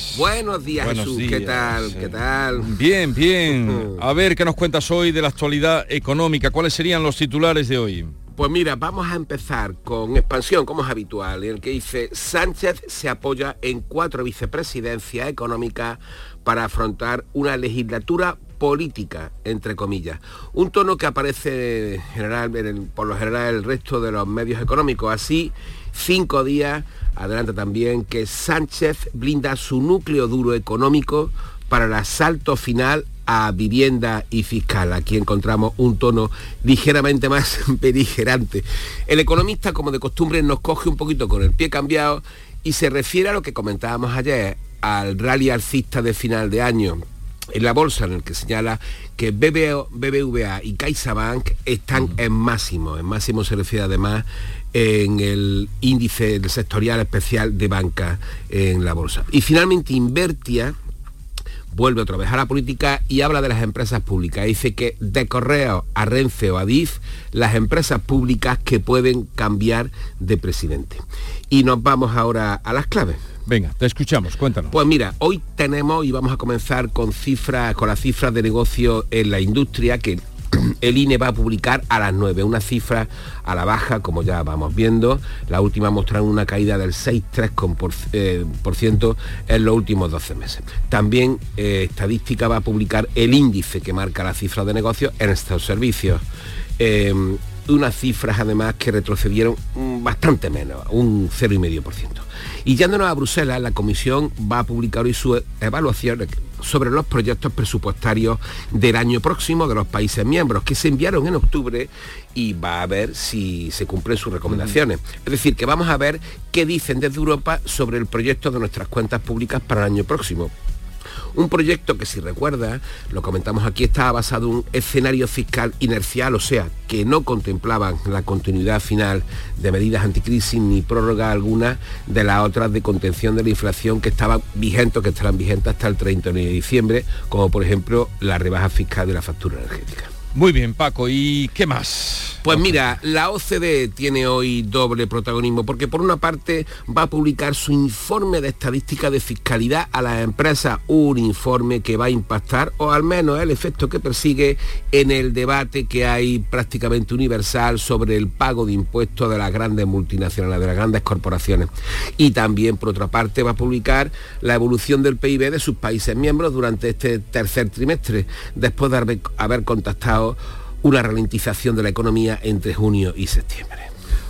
Buenos días, Buenos Jesús. días, ¿Qué tal? sí. ¿Qué tal? Bien, bien. A ver, ¿qué nos cuentas hoy de la actualidad económica? ¿Cuáles serían los titulares de hoy? Pues mira, vamos a empezar con expansión, como es habitual, en el que dice Sánchez se apoya en cuatro vicepresidencias económicas para afrontar una legislatura política, entre comillas. Un tono que aparece en general, en el- por lo general en el resto de los medios económicos. Así, cinco días, adelanta también que Sánchez blinda su núcleo duro económico para el asalto final a vivienda y fiscal. Aquí encontramos un tono ligeramente más beligerante. El economista, como de costumbre, nos coge un poquito con el pie cambiado y se refiere a lo que comentábamos ayer, al rally alcista de final de año en la bolsa en el que señala que BBVA y CaixaBank están en máximo. En máximo se refiere además en el índice del sectorial especial de banca en la bolsa. Y finalmente Invertia vuelve otra vez a la política y habla de las empresas públicas. Dice que de Correo a Renfe o a DIF, las empresas públicas que pueden cambiar de presidente. Y nos vamos ahora a las claves. Venga, te escuchamos, cuéntanos. Pues mira, hoy tenemos y vamos a comenzar con cifras, con las cifras de negocio en la industria que el INE va a publicar a las 9, una cifra a la baja, como ya vamos viendo. La última mostraron una caída del 6,3% en los últimos 12 meses. También eh, Estadística va a publicar el índice que marca la cifra de negocio en estos servicios. Eh, unas cifras además que retrocedieron bastante menos, un 0,5%. Y yéndonos a Bruselas, la Comisión va a publicar hoy su evaluación sobre los proyectos presupuestarios del año próximo de los países miembros, que se enviaron en octubre y va a ver si se cumplen sus recomendaciones. Es decir, que vamos a ver qué dicen desde Europa sobre el proyecto de nuestras cuentas públicas para el año próximo. Un proyecto que si recuerda, lo comentamos aquí, estaba basado en un escenario fiscal inercial, o sea, que no contemplaban la continuidad final de medidas anticrisis ni prórroga alguna de las otras de contención de la inflación que estaban vigentes, que estarán vigentes hasta el 31 de diciembre, como por ejemplo la rebaja fiscal de la factura energética. Muy bien, Paco, ¿y qué más? Pues mira, la OCDE tiene hoy doble protagonismo porque por una parte va a publicar su informe de estadística de fiscalidad a las empresas, un informe que va a impactar o al menos el efecto que persigue en el debate que hay prácticamente universal sobre el pago de impuestos de las grandes multinacionales, de las grandes corporaciones. Y también por otra parte va a publicar la evolución del PIB de sus países miembros durante este tercer trimestre, después de haber, haber una ralentización de la economía entre junio y septiembre.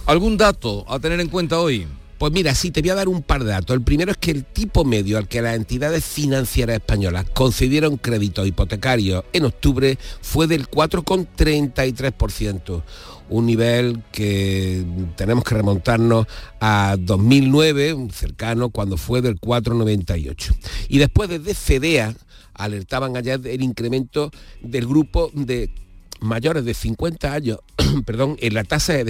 ¿Algún dato a tener en cuenta hoy? Pues mira, sí, te voy a dar un par de datos. El primero es que el tipo medio al que las entidades financieras españolas concedieron crédito hipotecario en octubre fue del 4,33%. Un nivel que tenemos que remontarnos a 2009, cercano, cuando fue del 4,98. Y después desde FEDEA alertaban ayer del incremento del grupo de mayores de 50 años perdón, en la tasa de,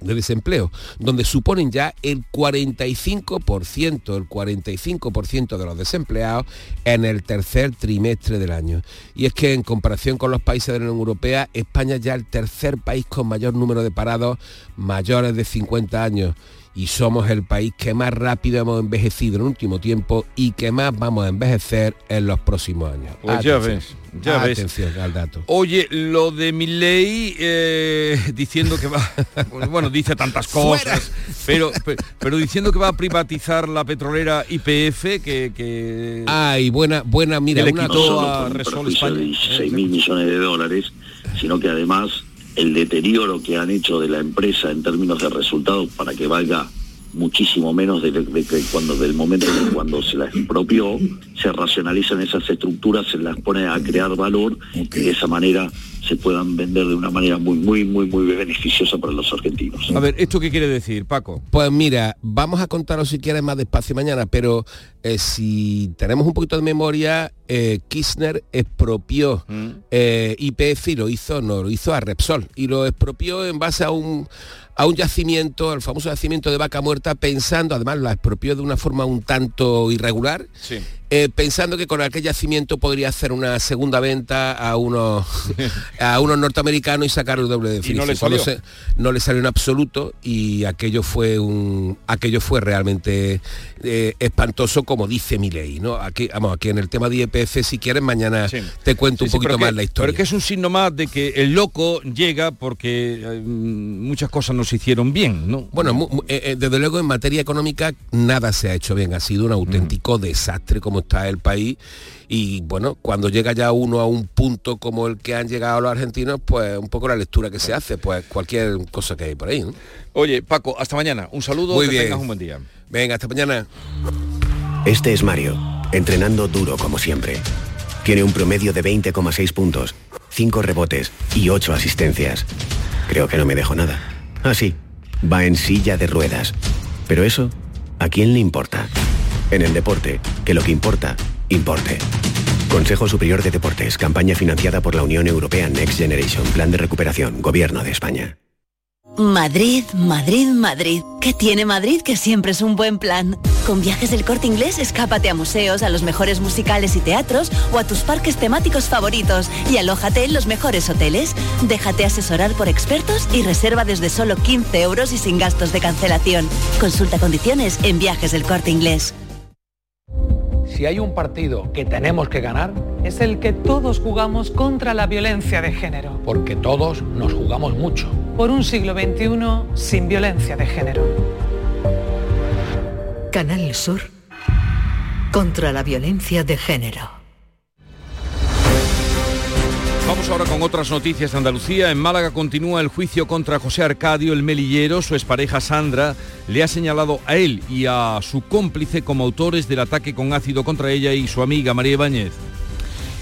desempleo, donde suponen ya el 45%, el 45% de los desempleados en el tercer trimestre del año. Y es que en comparación con los países de la Unión Europea, España es ya el tercer país con mayor número de parados mayores de 50 años y somos el país que más rápido hemos envejecido en el último tiempo y que más vamos a envejecer en los próximos años. Pues ya ves, ya Atención al dato. Oye, lo de mi ley eh, diciendo que va, bueno, dice tantas cosas, pero, pero, diciendo que va a privatizar la petrolera IPF, que... que Ay, buena, buena, mira, le una quitó a Repsol España. De 16 mil millones de dólares, sino que además el deterioro que han hecho de la empresa en términos de resultados para que valga muchísimo menos de, cuando del momento de cuando se la expropió, se racionalizan esas estructuras, se las pone a crear valor y de esa manera se puedan vender de una manera muy, muy, muy, muy beneficiosa para los argentinos. A ver, ¿esto qué quiere decir, Paco? Pues mira, vamos a contaros si quieres más despacio mañana, pero eh, si tenemos un poquito de memoria, eh, Kirchner expropió mm. eh, IPF y lo hizo, no, lo hizo a Repsol, y lo expropió en base a un a un yacimiento, al famoso yacimiento de vaca muerta, pensando, además la expropió de una forma un tanto irregular. Eh, pensando que con aquel yacimiento podría hacer una segunda venta a unos a unos norteamericanos y sacar el doble de no le, no le salió en absoluto y aquello fue un aquello fue realmente eh, espantoso como dice mi ley no aquí vamos aquí en el tema de IPF si quieres mañana te cuento un poquito más la historia. pero que es un signo más de que el loco llega porque eh, muchas cosas no se hicieron bien no bueno desde luego en materia económica nada se ha hecho bien ha sido un auténtico desastre como está el país y bueno, cuando llega ya uno a un punto como el que han llegado los argentinos, pues un poco la lectura que se hace, pues cualquier cosa que hay por ahí. Oye, Paco, hasta mañana. Un saludo, Muy que bien. tengas un buen día. Venga, hasta mañana. Este es Mario, entrenando duro como siempre Tiene un promedio de 20,6 puntos, 5 rebotes y 8 asistencias. Creo que no me dejo nada. Ah, sí, va en silla de ruedas. Pero eso, ¿a quién le importa? En el deporte, que lo que importa, importe. Consejo Superior de Deportes, campaña financiada por la Unión Europea Next Generation, Plan de Recuperación, Gobierno de España. Madrid, Madrid, Madrid. ¿Qué tiene Madrid que siempre es un buen plan? Con viajes del corte inglés, escápate a museos, a los mejores musicales y teatros o a tus parques temáticos favoritos y alójate en los mejores hoteles. Déjate asesorar por expertos y reserva desde solo 15 euros y sin gastos de cancelación. Consulta condiciones en viajes del corte inglés. Si hay un partido que tenemos que ganar, es el que todos jugamos contra la violencia de género. Porque todos nos jugamos mucho. Por un siglo XXI sin violencia de género. Canal Sur contra la violencia de género. Vamos ahora con otras noticias de Andalucía. En Málaga continúa el juicio contra José Arcadio, el melillero. Su expareja Sandra le ha señalado a él y a su cómplice como autores del ataque con ácido contra ella y su amiga María Ibáñez.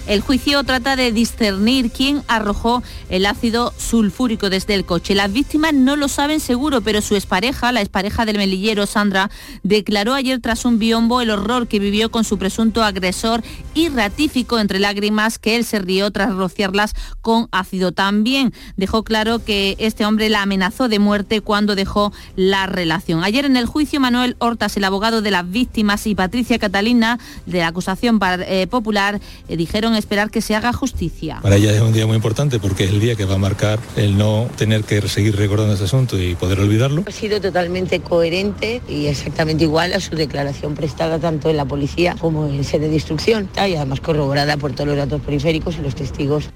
El juicio trata de discernir quién arrojó el ácido sulfúrico desde el coche. Las víctimas no lo saben seguro, pero su expareja, la expareja del melillero Sandra, declaró ayer tras un biombo el horror que vivió con su presunto agresor y ratificó entre lágrimas que él se rió tras rociarlas con ácido. También dejó claro que este hombre la amenazó de muerte cuando dejó la relación. Ayer en el juicio Manuel Hortas, el abogado de las víctimas, y Patricia Catalina, de la acusación eh, popular, eh, dijeron esperar que se haga justicia. Para ella es un día muy importante porque es el día que va a marcar el no tener que seguir recordando este asunto y poder olvidarlo. Ha sido totalmente coherente y exactamente igual a su declaración prestada tanto en la policía como en sede de instrucción y además corroborada por todos los datos periféricos y los testigos.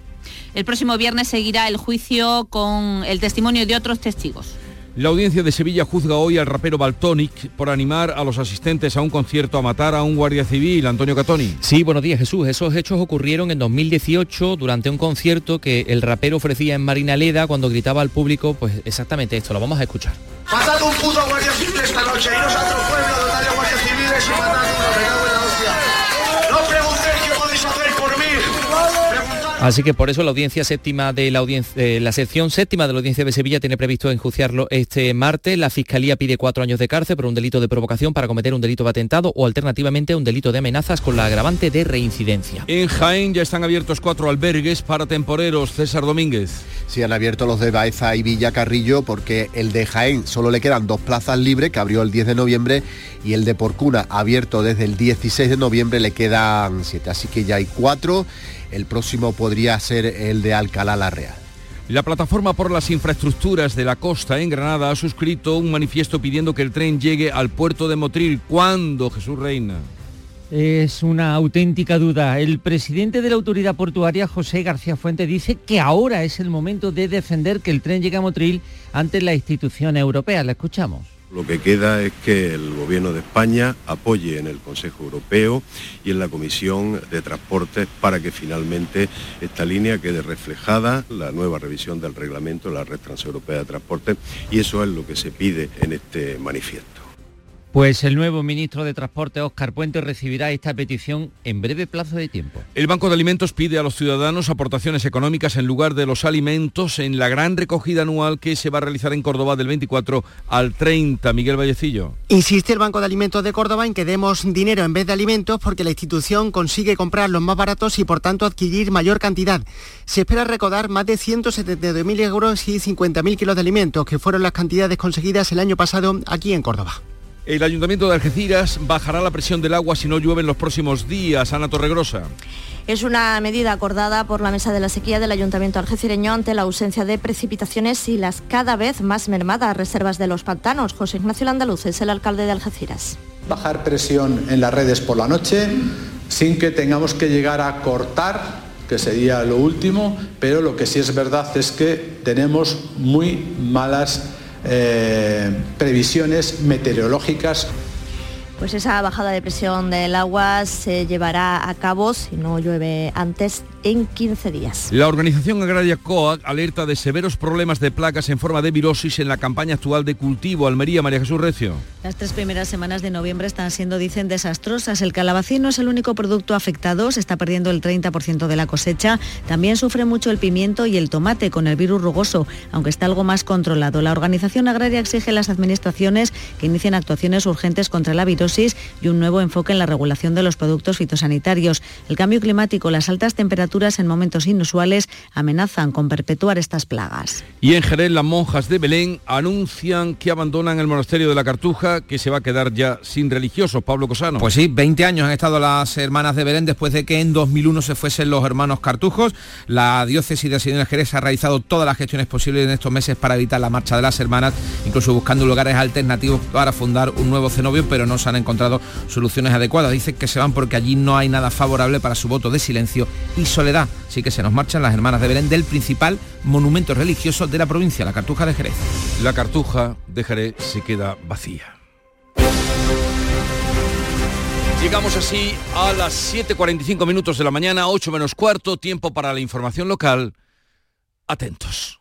El próximo viernes seguirá el juicio con el testimonio de otros testigos. La audiencia de Sevilla juzga hoy al rapero Baltonic por animar a los asistentes a un concierto a matar a un guardia civil, Antonio Catoni. Sí, buenos días Jesús. Esos hechos ocurrieron en 2018 durante un concierto que el rapero ofrecía en Marinaleda cuando gritaba al público pues exactamente esto. Lo vamos a escuchar. Matad un puto guardia civil esta noche, iros a otro pueblo donde haya guardias civiles y matad uno, me cago en la hostia. No preguntéis qué podéis hacer por mí. Así que por eso la audiencia séptima de la audiencia, eh, la sección séptima de la audiencia de Sevilla tiene previsto enjuiciarlo este martes. La fiscalía pide cuatro años de cárcel por un delito de provocación para cometer un delito de atentado o alternativamente un delito de amenazas con la agravante de reincidencia. En Jaén ya están abiertos cuatro albergues para temporeros. César Domínguez. Sí, han abierto los de Baeza y Villa Carrillo porque el de Jaén solo le quedan dos plazas libres que abrió el 10 de noviembre y el de Porcuna abierto desde el 16 de noviembre le quedan siete. Así que ya hay cuatro. El próximo podría ser el de Alcalá la Real. La plataforma por las infraestructuras de la costa en Granada ha suscrito un manifiesto pidiendo que el tren llegue al puerto de Motril. ¿Cuándo, Jesús Reina? Es una auténtica duda. El presidente de la autoridad portuaria, José García Fuente, dice que ahora es el momento de defender que el tren llegue a Motril ante la institución europea. La escuchamos. Lo que queda es que el Gobierno de España apoye en el Consejo Europeo y en la Comisión de Transportes para que finalmente esta línea quede reflejada, la nueva revisión del reglamento de la Red Transeuropea de Transportes, y eso es lo que se pide en este manifiesto. Pues el nuevo ministro de Transporte, Óscar Puente, recibirá esta petición en breve plazo de tiempo. El Banco de Alimentos pide a los ciudadanos aportaciones económicas en lugar de los alimentos en la gran recogida anual que se va a realizar en Córdoba del 24 al 30. Miguel Vallecillo. Insiste el Banco de Alimentos de Córdoba en que demos dinero en vez de alimentos porque la institución consigue comprar los más baratos y por tanto adquirir mayor cantidad. Se espera recaudar más de 172.000 euros y 50.000 kilos de alimentos, que fueron las cantidades conseguidas el año pasado aquí en Córdoba. El Ayuntamiento de Algeciras bajará la presión del agua si no llueve en los próximos días. Ana Torregrosa. Es una medida acordada por la Mesa de la Sequía del Ayuntamiento algecireño ante la ausencia de precipitaciones y las cada vez más mermadas reservas de los pantanos. José Ignacio Landaluz es el alcalde de Algeciras. Bajar presión en las redes por la noche sin que tengamos que llegar a cortar que sería lo último, pero lo que sí es verdad es que tenemos muy malas eh, previsiones meteorológicas. Pues esa bajada de presión del agua se llevará a cabo, si no llueve antes, en 15 días. La organización agraria COAG alerta de severos problemas de placas en forma de virosis en la campaña actual de cultivo. Almería, María Jesús Recio. Las tres primeras semanas de noviembre están siendo, dicen, desastrosas. El calabacín no es el único producto afectado, se está perdiendo el 30% de la cosecha. También sufre mucho el pimiento y el tomate con el virus rugoso, aunque está algo más controlado. La organización agraria exige a las administraciones que inicien actuaciones urgentes contra la virosis y un nuevo enfoque en la regulación de los productos fitosanitarios. El cambio climático, las altas temperaturas en momentos inusuales amenazan con perpetuar estas plagas. Y en Jerez las monjas de Belén anuncian que abandonan el monasterio de la Cartuja, que se va a quedar ya sin religiosos. Pablo Cosano. Pues sí, 20 años han estado las hermanas de Belén después de que en 2001 se fuesen los hermanos cartujos. La diócesis de Señor Jerez ha realizado todas las gestiones posibles en estos meses para evitar la marcha de las hermanas, incluso buscando lugares alternativos para fundar un nuevo cenobio, pero no se han encontrado soluciones adecuadas. Dicen que se van porque allí no hay nada favorable para su voto de silencio y soledad. Así que se nos marchan las hermanas de Belén del principal monumento religioso de la provincia, la Cartuja de Jerez. La Cartuja de Jerez se queda vacía. Llegamos así a las 7.45 minutos de la mañana, 8 menos cuarto, tiempo para la información local. Atentos.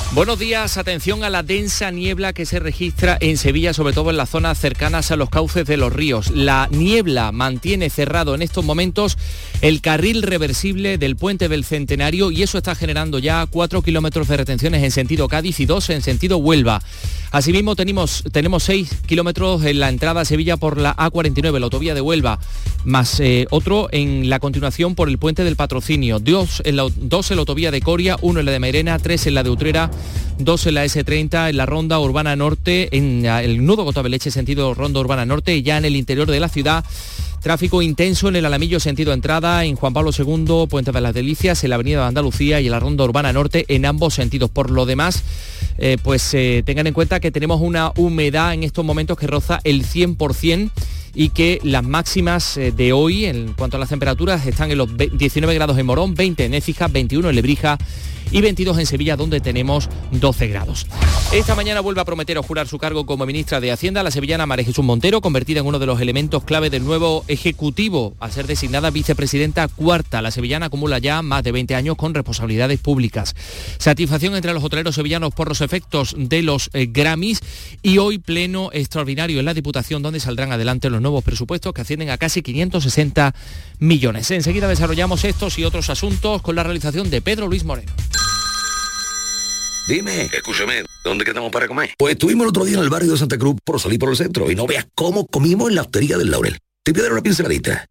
Buenos días, atención a la densa niebla que se registra en Sevilla, sobre todo en las zonas cercanas a los cauces de los ríos. La niebla mantiene cerrado en estos momentos el carril reversible del puente del Centenario y eso está generando ya cuatro kilómetros de retenciones en sentido Cádiz y dos en sentido Huelva. Asimismo tenemos, tenemos seis kilómetros en la entrada a Sevilla por la A49, la autovía de Huelva, más eh, otro en la continuación por el puente del Patrocinio, dos en, la, dos en la autovía de Coria, uno en la de Mairena, tres en la de Utrera, dos en la S30, en la Ronda Urbana Norte, en el nudo Gotabeleche sentido Ronda Urbana Norte y ya en el interior de la ciudad. Tráfico intenso en el Alamillo sentido entrada, en Juan Pablo II, Puente de las Delicias, en la Avenida de Andalucía y en la Ronda Urbana Norte en ambos sentidos. Por lo demás, eh, pues eh, tengan en cuenta que tenemos una humedad en estos momentos que roza el 100% y que las máximas eh, de hoy en cuanto a las temperaturas están en los 19 grados en Morón, 20 en Écija, 21 en Lebrija y 22 en Sevilla, donde tenemos 12 grados. Esta mañana vuelve a prometer o jurar su cargo como ministra de Hacienda la sevillana María Jesús Montero, convertida en uno de los elementos clave del nuevo Ejecutivo, al ser designada vicepresidenta cuarta. La sevillana acumula ya más de 20 años con responsabilidades públicas. Satisfacción entre los hoteleros sevillanos por los efectos de los eh, Grammys y hoy pleno extraordinario en la Diputación, donde saldrán adelante los nuevos presupuestos que ascienden a casi 560 millones. Enseguida desarrollamos estos y otros asuntos con la realización de Pedro Luis Moreno. Dime, escúchame, ¿dónde quedamos para comer? Pues estuvimos el otro día en el barrio de Santa Cruz por salir por el centro y no veas cómo comimos en la hostería del Laurel. Te voy a dar una pinceladita.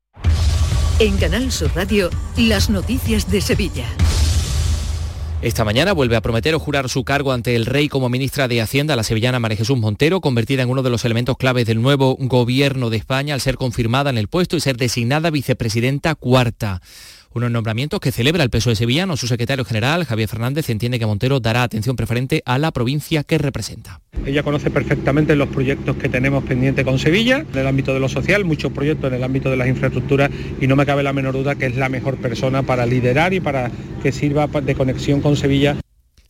En Canal Sur Radio, las noticias de Sevilla. Esta mañana vuelve a prometer o jurar su cargo ante el rey como ministra de Hacienda, la sevillana María Jesús Montero, convertida en uno de los elementos claves del nuevo gobierno de España al ser confirmada en el puesto y ser designada vicepresidenta cuarta unos nombramientos que celebra el PSOE sevillano. Su secretario general, Javier Fernández, entiende que Montero dará atención preferente a la provincia que representa. Ella conoce perfectamente los proyectos que tenemos pendientes con Sevilla, en el ámbito de lo social, muchos proyectos en el ámbito de las infraestructuras y no me cabe la menor duda que es la mejor persona para liderar y para que sirva de conexión con Sevilla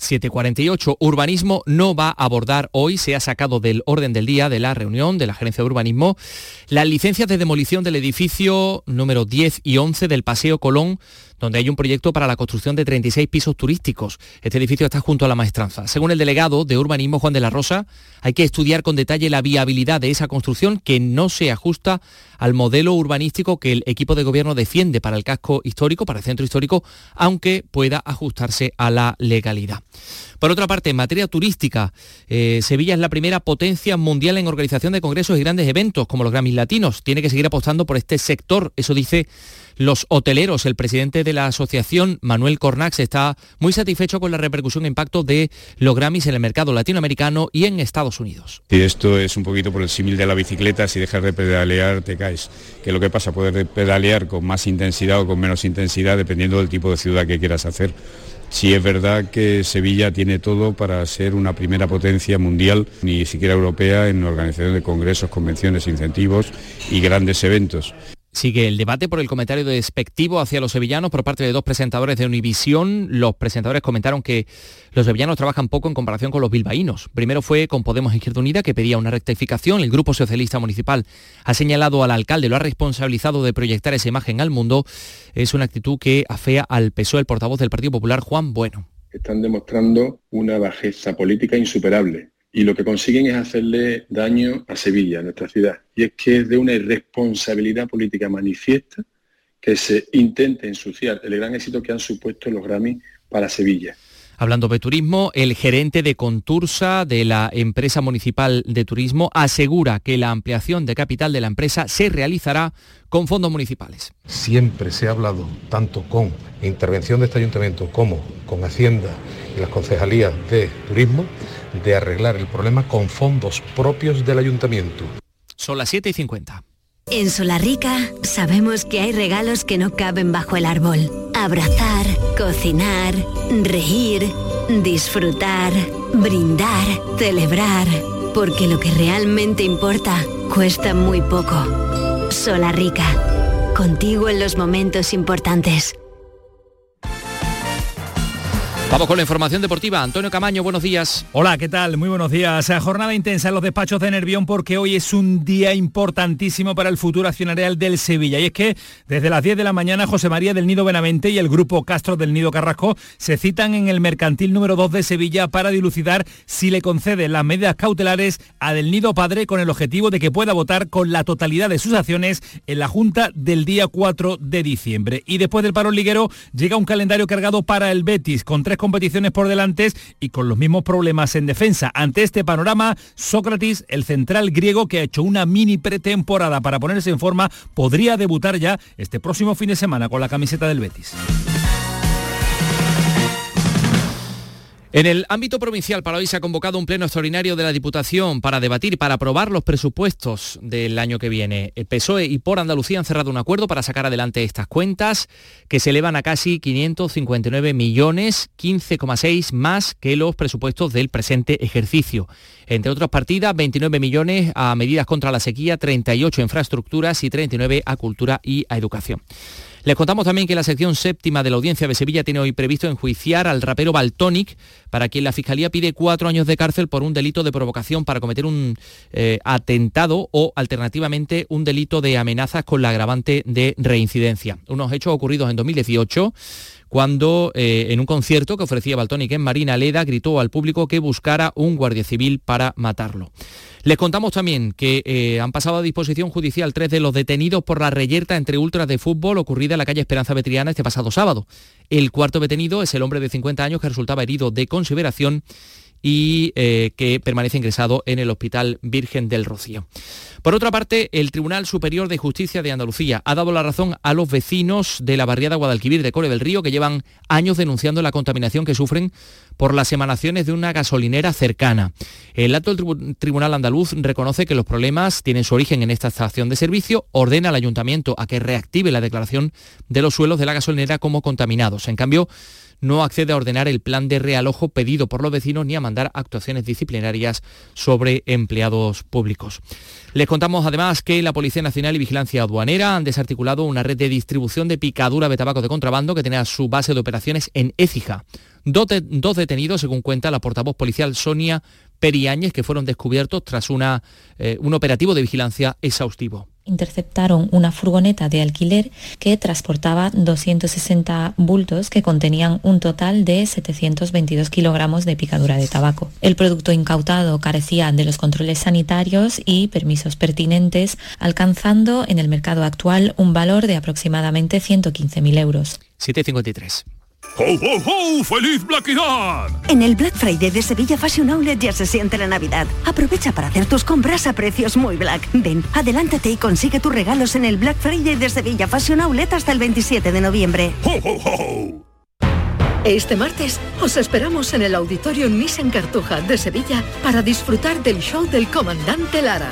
748. Urbanismo no va a abordar hoy, se ha sacado del orden del día de la reunión de la Gerencia de Urbanismo, las licencias de demolición del edificio número 10 y 11 del Paseo Colón donde hay un proyecto para la construcción de 36 pisos turísticos. Este edificio está junto a la maestranza. Según el delegado de urbanismo Juan de la Rosa, hay que estudiar con detalle la viabilidad de esa construcción que no se ajusta al modelo urbanístico que el equipo de gobierno defiende para el casco histórico, para el centro histórico, aunque pueda ajustarse a la legalidad. Por otra parte, en materia turística, eh, Sevilla es la primera potencia mundial en organización de congresos y grandes eventos como los Grammys Latinos. Tiene que seguir apostando por este sector, eso dice los hoteleros. El presidente de la asociación, Manuel Cornax, está muy satisfecho con la repercusión e impacto de los Grammys en el mercado latinoamericano y en Estados Unidos. Y esto es un poquito por el símil de la bicicleta, si dejas de pedalear te caes. Que lo que pasa, puedes pedalear con más intensidad o con menos intensidad dependiendo del tipo de ciudad que quieras hacer. Si es verdad que Sevilla tiene todo para ser una primera potencia mundial, ni siquiera europea, en organización de congresos, convenciones, incentivos y grandes eventos. Sigue el debate por el comentario despectivo hacia los sevillanos por parte de dos presentadores de Univisión. Los presentadores comentaron que los sevillanos trabajan poco en comparación con los bilbaínos. Primero fue con Podemos Izquierda Unida, que pedía una rectificación. El Grupo Socialista Municipal ha señalado al alcalde, lo ha responsabilizado de proyectar esa imagen al mundo. Es una actitud que afea al PSOE, el portavoz del Partido Popular, Juan Bueno. Están demostrando una bajeza política insuperable y lo que consiguen es hacerle daño a Sevilla, a nuestra ciudad. Y es que es de una irresponsabilidad política manifiesta que se intente ensuciar el gran éxito que han supuesto los Grammy para Sevilla. Hablando de turismo, el gerente de Contursa de la empresa municipal de turismo asegura que la ampliación de capital de la empresa se realizará con fondos municipales. Siempre se ha hablado tanto con intervención de este ayuntamiento como con Hacienda las concejalías de turismo de arreglar el problema con fondos propios del ayuntamiento. Son las 7 y 50. En Solarrica sabemos que hay regalos que no caben bajo el árbol. Abrazar, cocinar, reír, disfrutar, brindar, celebrar. Porque lo que realmente importa cuesta muy poco. Solarrica. Contigo en los momentos importantes. Vamos con la información deportiva. Antonio Camaño, buenos días. Hola, ¿qué tal? Muy buenos días. Jornada intensa en los despachos de Nervión porque hoy es un día importantísimo para el futuro accionarial del Sevilla. Y es que desde las 10 de la mañana José María del Nido Benavente y el grupo Castro del Nido Carrasco se citan en el mercantil número 2 de Sevilla para dilucidar si le conceden las medidas cautelares a del Nido Padre con el objetivo de que pueda votar con la totalidad de sus acciones en la Junta del día 4 de diciembre. Y después del paro liguero llega un calendario cargado para el Betis con tres competiciones por delante y con los mismos problemas en defensa. Ante este panorama, Sócrates, el central griego que ha hecho una mini pretemporada para ponerse en forma, podría debutar ya este próximo fin de semana con la camiseta del Betis. En el ámbito provincial, para hoy se ha convocado un pleno extraordinario de la Diputación para debatir, para aprobar los presupuestos del año que viene. El PSOE y por Andalucía han cerrado un acuerdo para sacar adelante estas cuentas, que se elevan a casi 559 millones, 15,6 más que los presupuestos del presente ejercicio. Entre otras partidas, 29 millones a medidas contra la sequía, 38 a infraestructuras y 39 a cultura y a educación. Les contamos también que la sección séptima de la audiencia de Sevilla tiene hoy previsto enjuiciar al rapero Baltonic, para quien la Fiscalía pide cuatro años de cárcel por un delito de provocación para cometer un eh, atentado o alternativamente un delito de amenazas con la agravante de reincidencia. Unos hechos ocurridos en 2018 cuando eh, en un concierto que ofrecía Baltonic en Marina Leda gritó al público que buscara un guardia civil para matarlo. Les contamos también que eh, han pasado a disposición judicial tres de los detenidos por la reyerta entre ultras de fútbol ocurrida en la calle Esperanza Vetriana este pasado sábado. El cuarto detenido es el hombre de 50 años que resultaba herido de consideración y eh, que permanece ingresado en el Hospital Virgen del Rocío. Por otra parte, el Tribunal Superior de Justicia de Andalucía ha dado la razón a los vecinos de la barriada Guadalquivir de Core del Río que llevan años denunciando la contaminación que sufren por las emanaciones de una gasolinera cercana. El alto del Tribunal Andaluz reconoce que los problemas tienen su origen en esta estación de servicio, ordena al ayuntamiento a que reactive la declaración de los suelos de la gasolinera como contaminados. En cambio, no accede a ordenar el plan de realojo pedido por los vecinos ni a mandar actuaciones disciplinarias sobre empleados públicos. Les contamos además que la Policía Nacional y Vigilancia Aduanera han desarticulado una red de distribución de picadura de tabaco de contrabando que tenía su base de operaciones en Écija. Dos, detenidos, según cuenta la portavoz policial Sonia Periáñez, que fueron descubiertos tras una, eh, un operativo de vigilancia exhaustivo interceptaron una furgoneta de alquiler que transportaba 260 bultos que contenían un total de 722 kilogramos de picadura de tabaco. El producto incautado carecía de los controles sanitarios y permisos pertinentes, alcanzando en el mercado actual un valor de aproximadamente 115.000 euros. 753. ¡Ho, ho, ho! ¡Feliz Blackidad! En el Black Friday de Sevilla Fashion Outlet ya se siente la Navidad. Aprovecha para hacer tus compras a precios muy black. Ven, adelántate y consigue tus regalos en el Black Friday de Sevilla Fashion Outlet hasta el 27 de noviembre. ¡Ho, ho, ho! Este martes os esperamos en el Auditorio Nissan Cartuja de Sevilla para disfrutar del show del comandante Lara,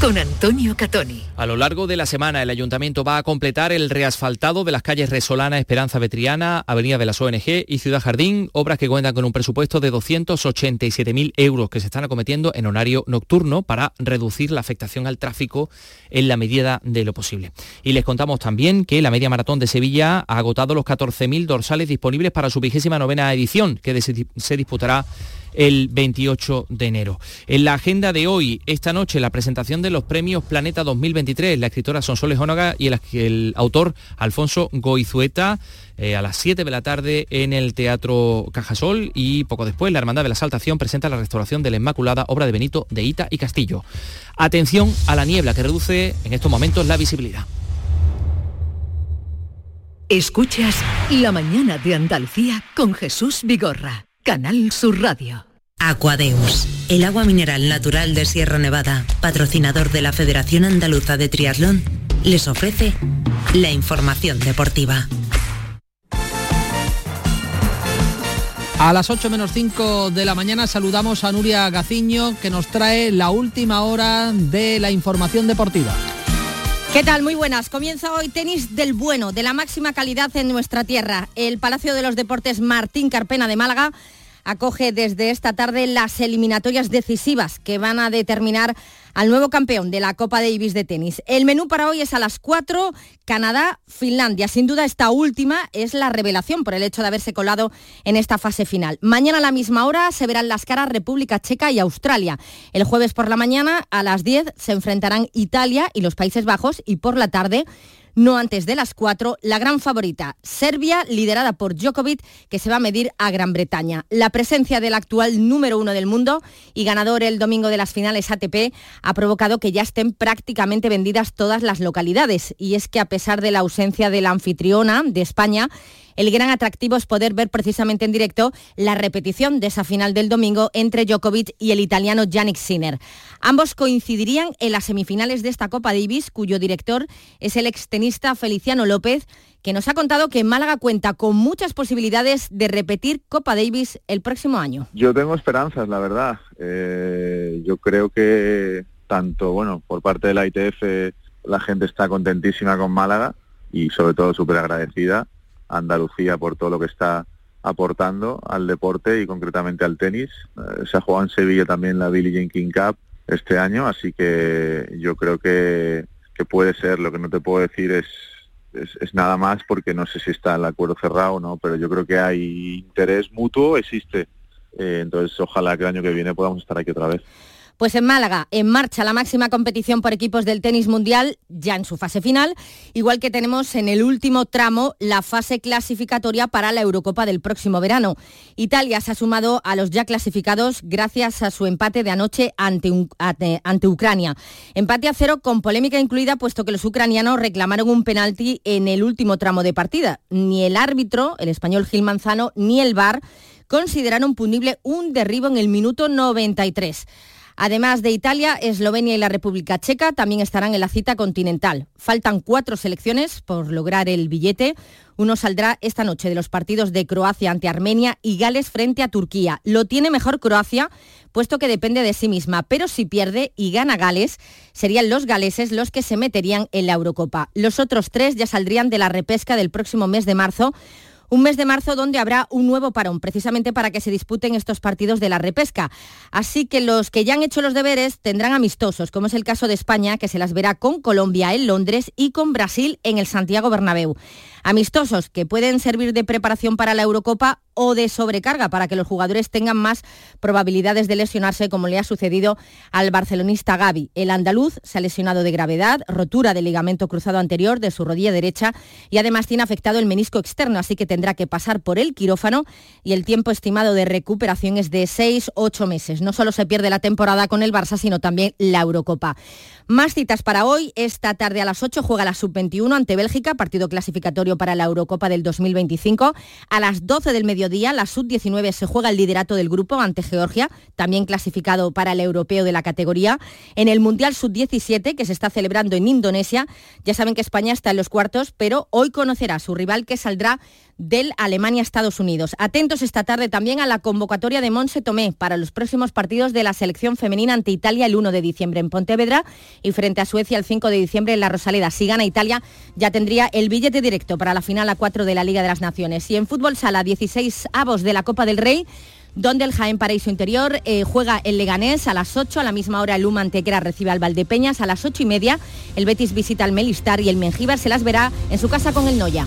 con Antonio Catoni. A lo largo de la semana el ayuntamiento va a completar el reasfaltado de las calles Resolana, Esperanza Vetriana, Avenida de las ONG y Ciudad Jardín, obras que cuentan con un presupuesto de 287.000 euros que se están acometiendo en horario nocturno para reducir la afectación al tráfico en la medida de lo posible. Y les contamos también que la media maratón de Sevilla ha agotado los 14.000 dorsales disponibles para su vigésima novena edición, que se disputará el 28 de enero. En la agenda de hoy, esta noche, la presentación de los premios Planeta 2023, la escritora Sonsoles Jónaga y el, autor Alfonso Goizueta. Eh, a las 7 de la tarde en el Teatro Cajasol y poco después la Hermandad de la Saltación presenta la restauración de la Inmaculada, obra de Benito de Ita y Castillo. Atención a la niebla que reduce en estos momentos la visibilidad. Escuchas La mañana de Andalucía con Jesús Vigorra, Canal Sur Radio. Aquadeus, el agua mineral natural de Sierra Nevada, patrocinador de la Federación Andaluza de Triatlón, les ofrece la información deportiva. A las 8 menos 5 de la mañana saludamos a Nuria Gaciño que nos trae la última hora de la información deportiva. ¿Qué tal? Muy buenas. Comienza hoy tenis del bueno, de la máxima calidad en nuestra tierra. El Palacio de los Deportes Martín Carpena de Málaga acoge desde esta tarde las eliminatorias decisivas que van a determinar al nuevo campeón de la Copa Davis de tenis. El menú para hoy es a las 4, Canadá, Finlandia. Sin duda esta última es la revelación por el hecho de haberse colado en esta fase final. Mañana a la misma hora se verán las caras República Checa y Australia. El jueves por la mañana a las 10 se enfrentarán Italia y los Países Bajos y por la tarde no antes de las 4, la gran favorita, Serbia, liderada por Djokovic, que se va a medir a Gran Bretaña. La presencia del actual número uno del mundo y ganador el domingo de las finales ATP ha provocado que ya estén prácticamente vendidas todas las localidades. Y es que a pesar de la ausencia de la anfitriona de España, el gran atractivo es poder ver precisamente en directo la repetición de esa final del domingo entre Djokovic y el italiano Yannick Sinner. Ambos coincidirían en las semifinales de esta Copa Davis, cuyo director es el extenista Feliciano López, que nos ha contado que Málaga cuenta con muchas posibilidades de repetir Copa Davis el próximo año. Yo tengo esperanzas, la verdad. Eh, yo creo que tanto, bueno, por parte de la ITF la gente está contentísima con Málaga y sobre todo súper agradecida Andalucía por todo lo que está aportando al deporte y concretamente al tenis. Eh, se ha jugado en Sevilla también la Billie Jean King Cup este año, así que yo creo que, puede ser. Lo que no te puedo decir es, es, nada más porque no sé si está el acuerdo cerrado o no, pero yo creo que hay interés mutuo, existe. Eh, entonces ojalá que el año que viene podamos estar aquí otra vez. Pues en Málaga, en marcha la máxima competición por equipos del tenis mundial, ya en su fase final, igual que tenemos en el último tramo la fase clasificatoria para la Eurocopa del próximo verano. Italia se ha sumado a los ya clasificados gracias a su empate de anoche ante, Ucrania. Empate a cero con polémica incluida, puesto que los ucranianos reclamaron un penalti en el último tramo de partida. Ni el árbitro, el español Gil Manzano, ni el VAR consideraron punible un derribo en el minuto 93. Además de Italia, Eslovenia y la República Checa también estarán en la cita continental. Faltan cuatro selecciones por lograr el billete. Uno saldrá esta noche de los partidos de Croacia ante Armenia y Gales frente a Turquía. Lo tiene mejor Croacia, puesto que depende de sí misma, pero si pierde y gana Gales, serían los galeses los que se meterían en la Eurocopa. Los otros tres ya saldrían de la repesca del próximo mes de marzo un mes de marzo donde habrá un nuevo parón, precisamente para que se disputen estos partidos de la repesca. Así que los que ya han hecho los deberes tendrán amistosos, como es el caso de España, que se las verá con Colombia en Londres y con Brasil en el Santiago Bernabéu. Amistosos que pueden servir de preparación para la Eurocopa o de sobrecarga para que los jugadores tengan más probabilidades de lesionarse como le ha sucedido al barcelonista Gaby. El andaluz se ha lesionado de gravedad, rotura del ligamento cruzado anterior de su rodilla derecha y además tiene afectado el menisco externo, así que tendrá que pasar por el quirófano y el tiempo estimado de recuperación es de 6-8 meses. No solo se pierde la temporada con el Barça, sino también la Eurocopa. Más citas para hoy. Esta tarde a las 8 juega la Sub-21 ante Bélgica, partido clasificatorio para la Eurocopa del 2025. A las 12 del mediodía, la Sub-19 se juega el liderato del grupo ante Georgia, también clasificado para el europeo de la categoría. En el Mundial Sub-17, que se está celebrando en Indonesia, ya saben que España está en los cuartos, pero hoy conocerá a su rival que saldrá del Alemania-Estados Unidos. Atentos esta tarde también a la convocatoria de Monse Tomé para los próximos partidos de la selección femenina ante Italia el 1 de diciembre en Pontevedra y frente a Suecia el 5 de diciembre en la Rosaleda. Si gana Italia ya tendría el billete directo para la final a 4 de la Liga de las Naciones. Y en fútbol sala 16 avos de la Copa del Rey donde el Jaén Paraíso Interior eh, juega el Leganés a las 8, a la misma hora el Luma Antequera recibe al Valdepeñas, a las 8 y media el Betis visita al Melistar y el Mengíbar se las verá en su casa con el Noya.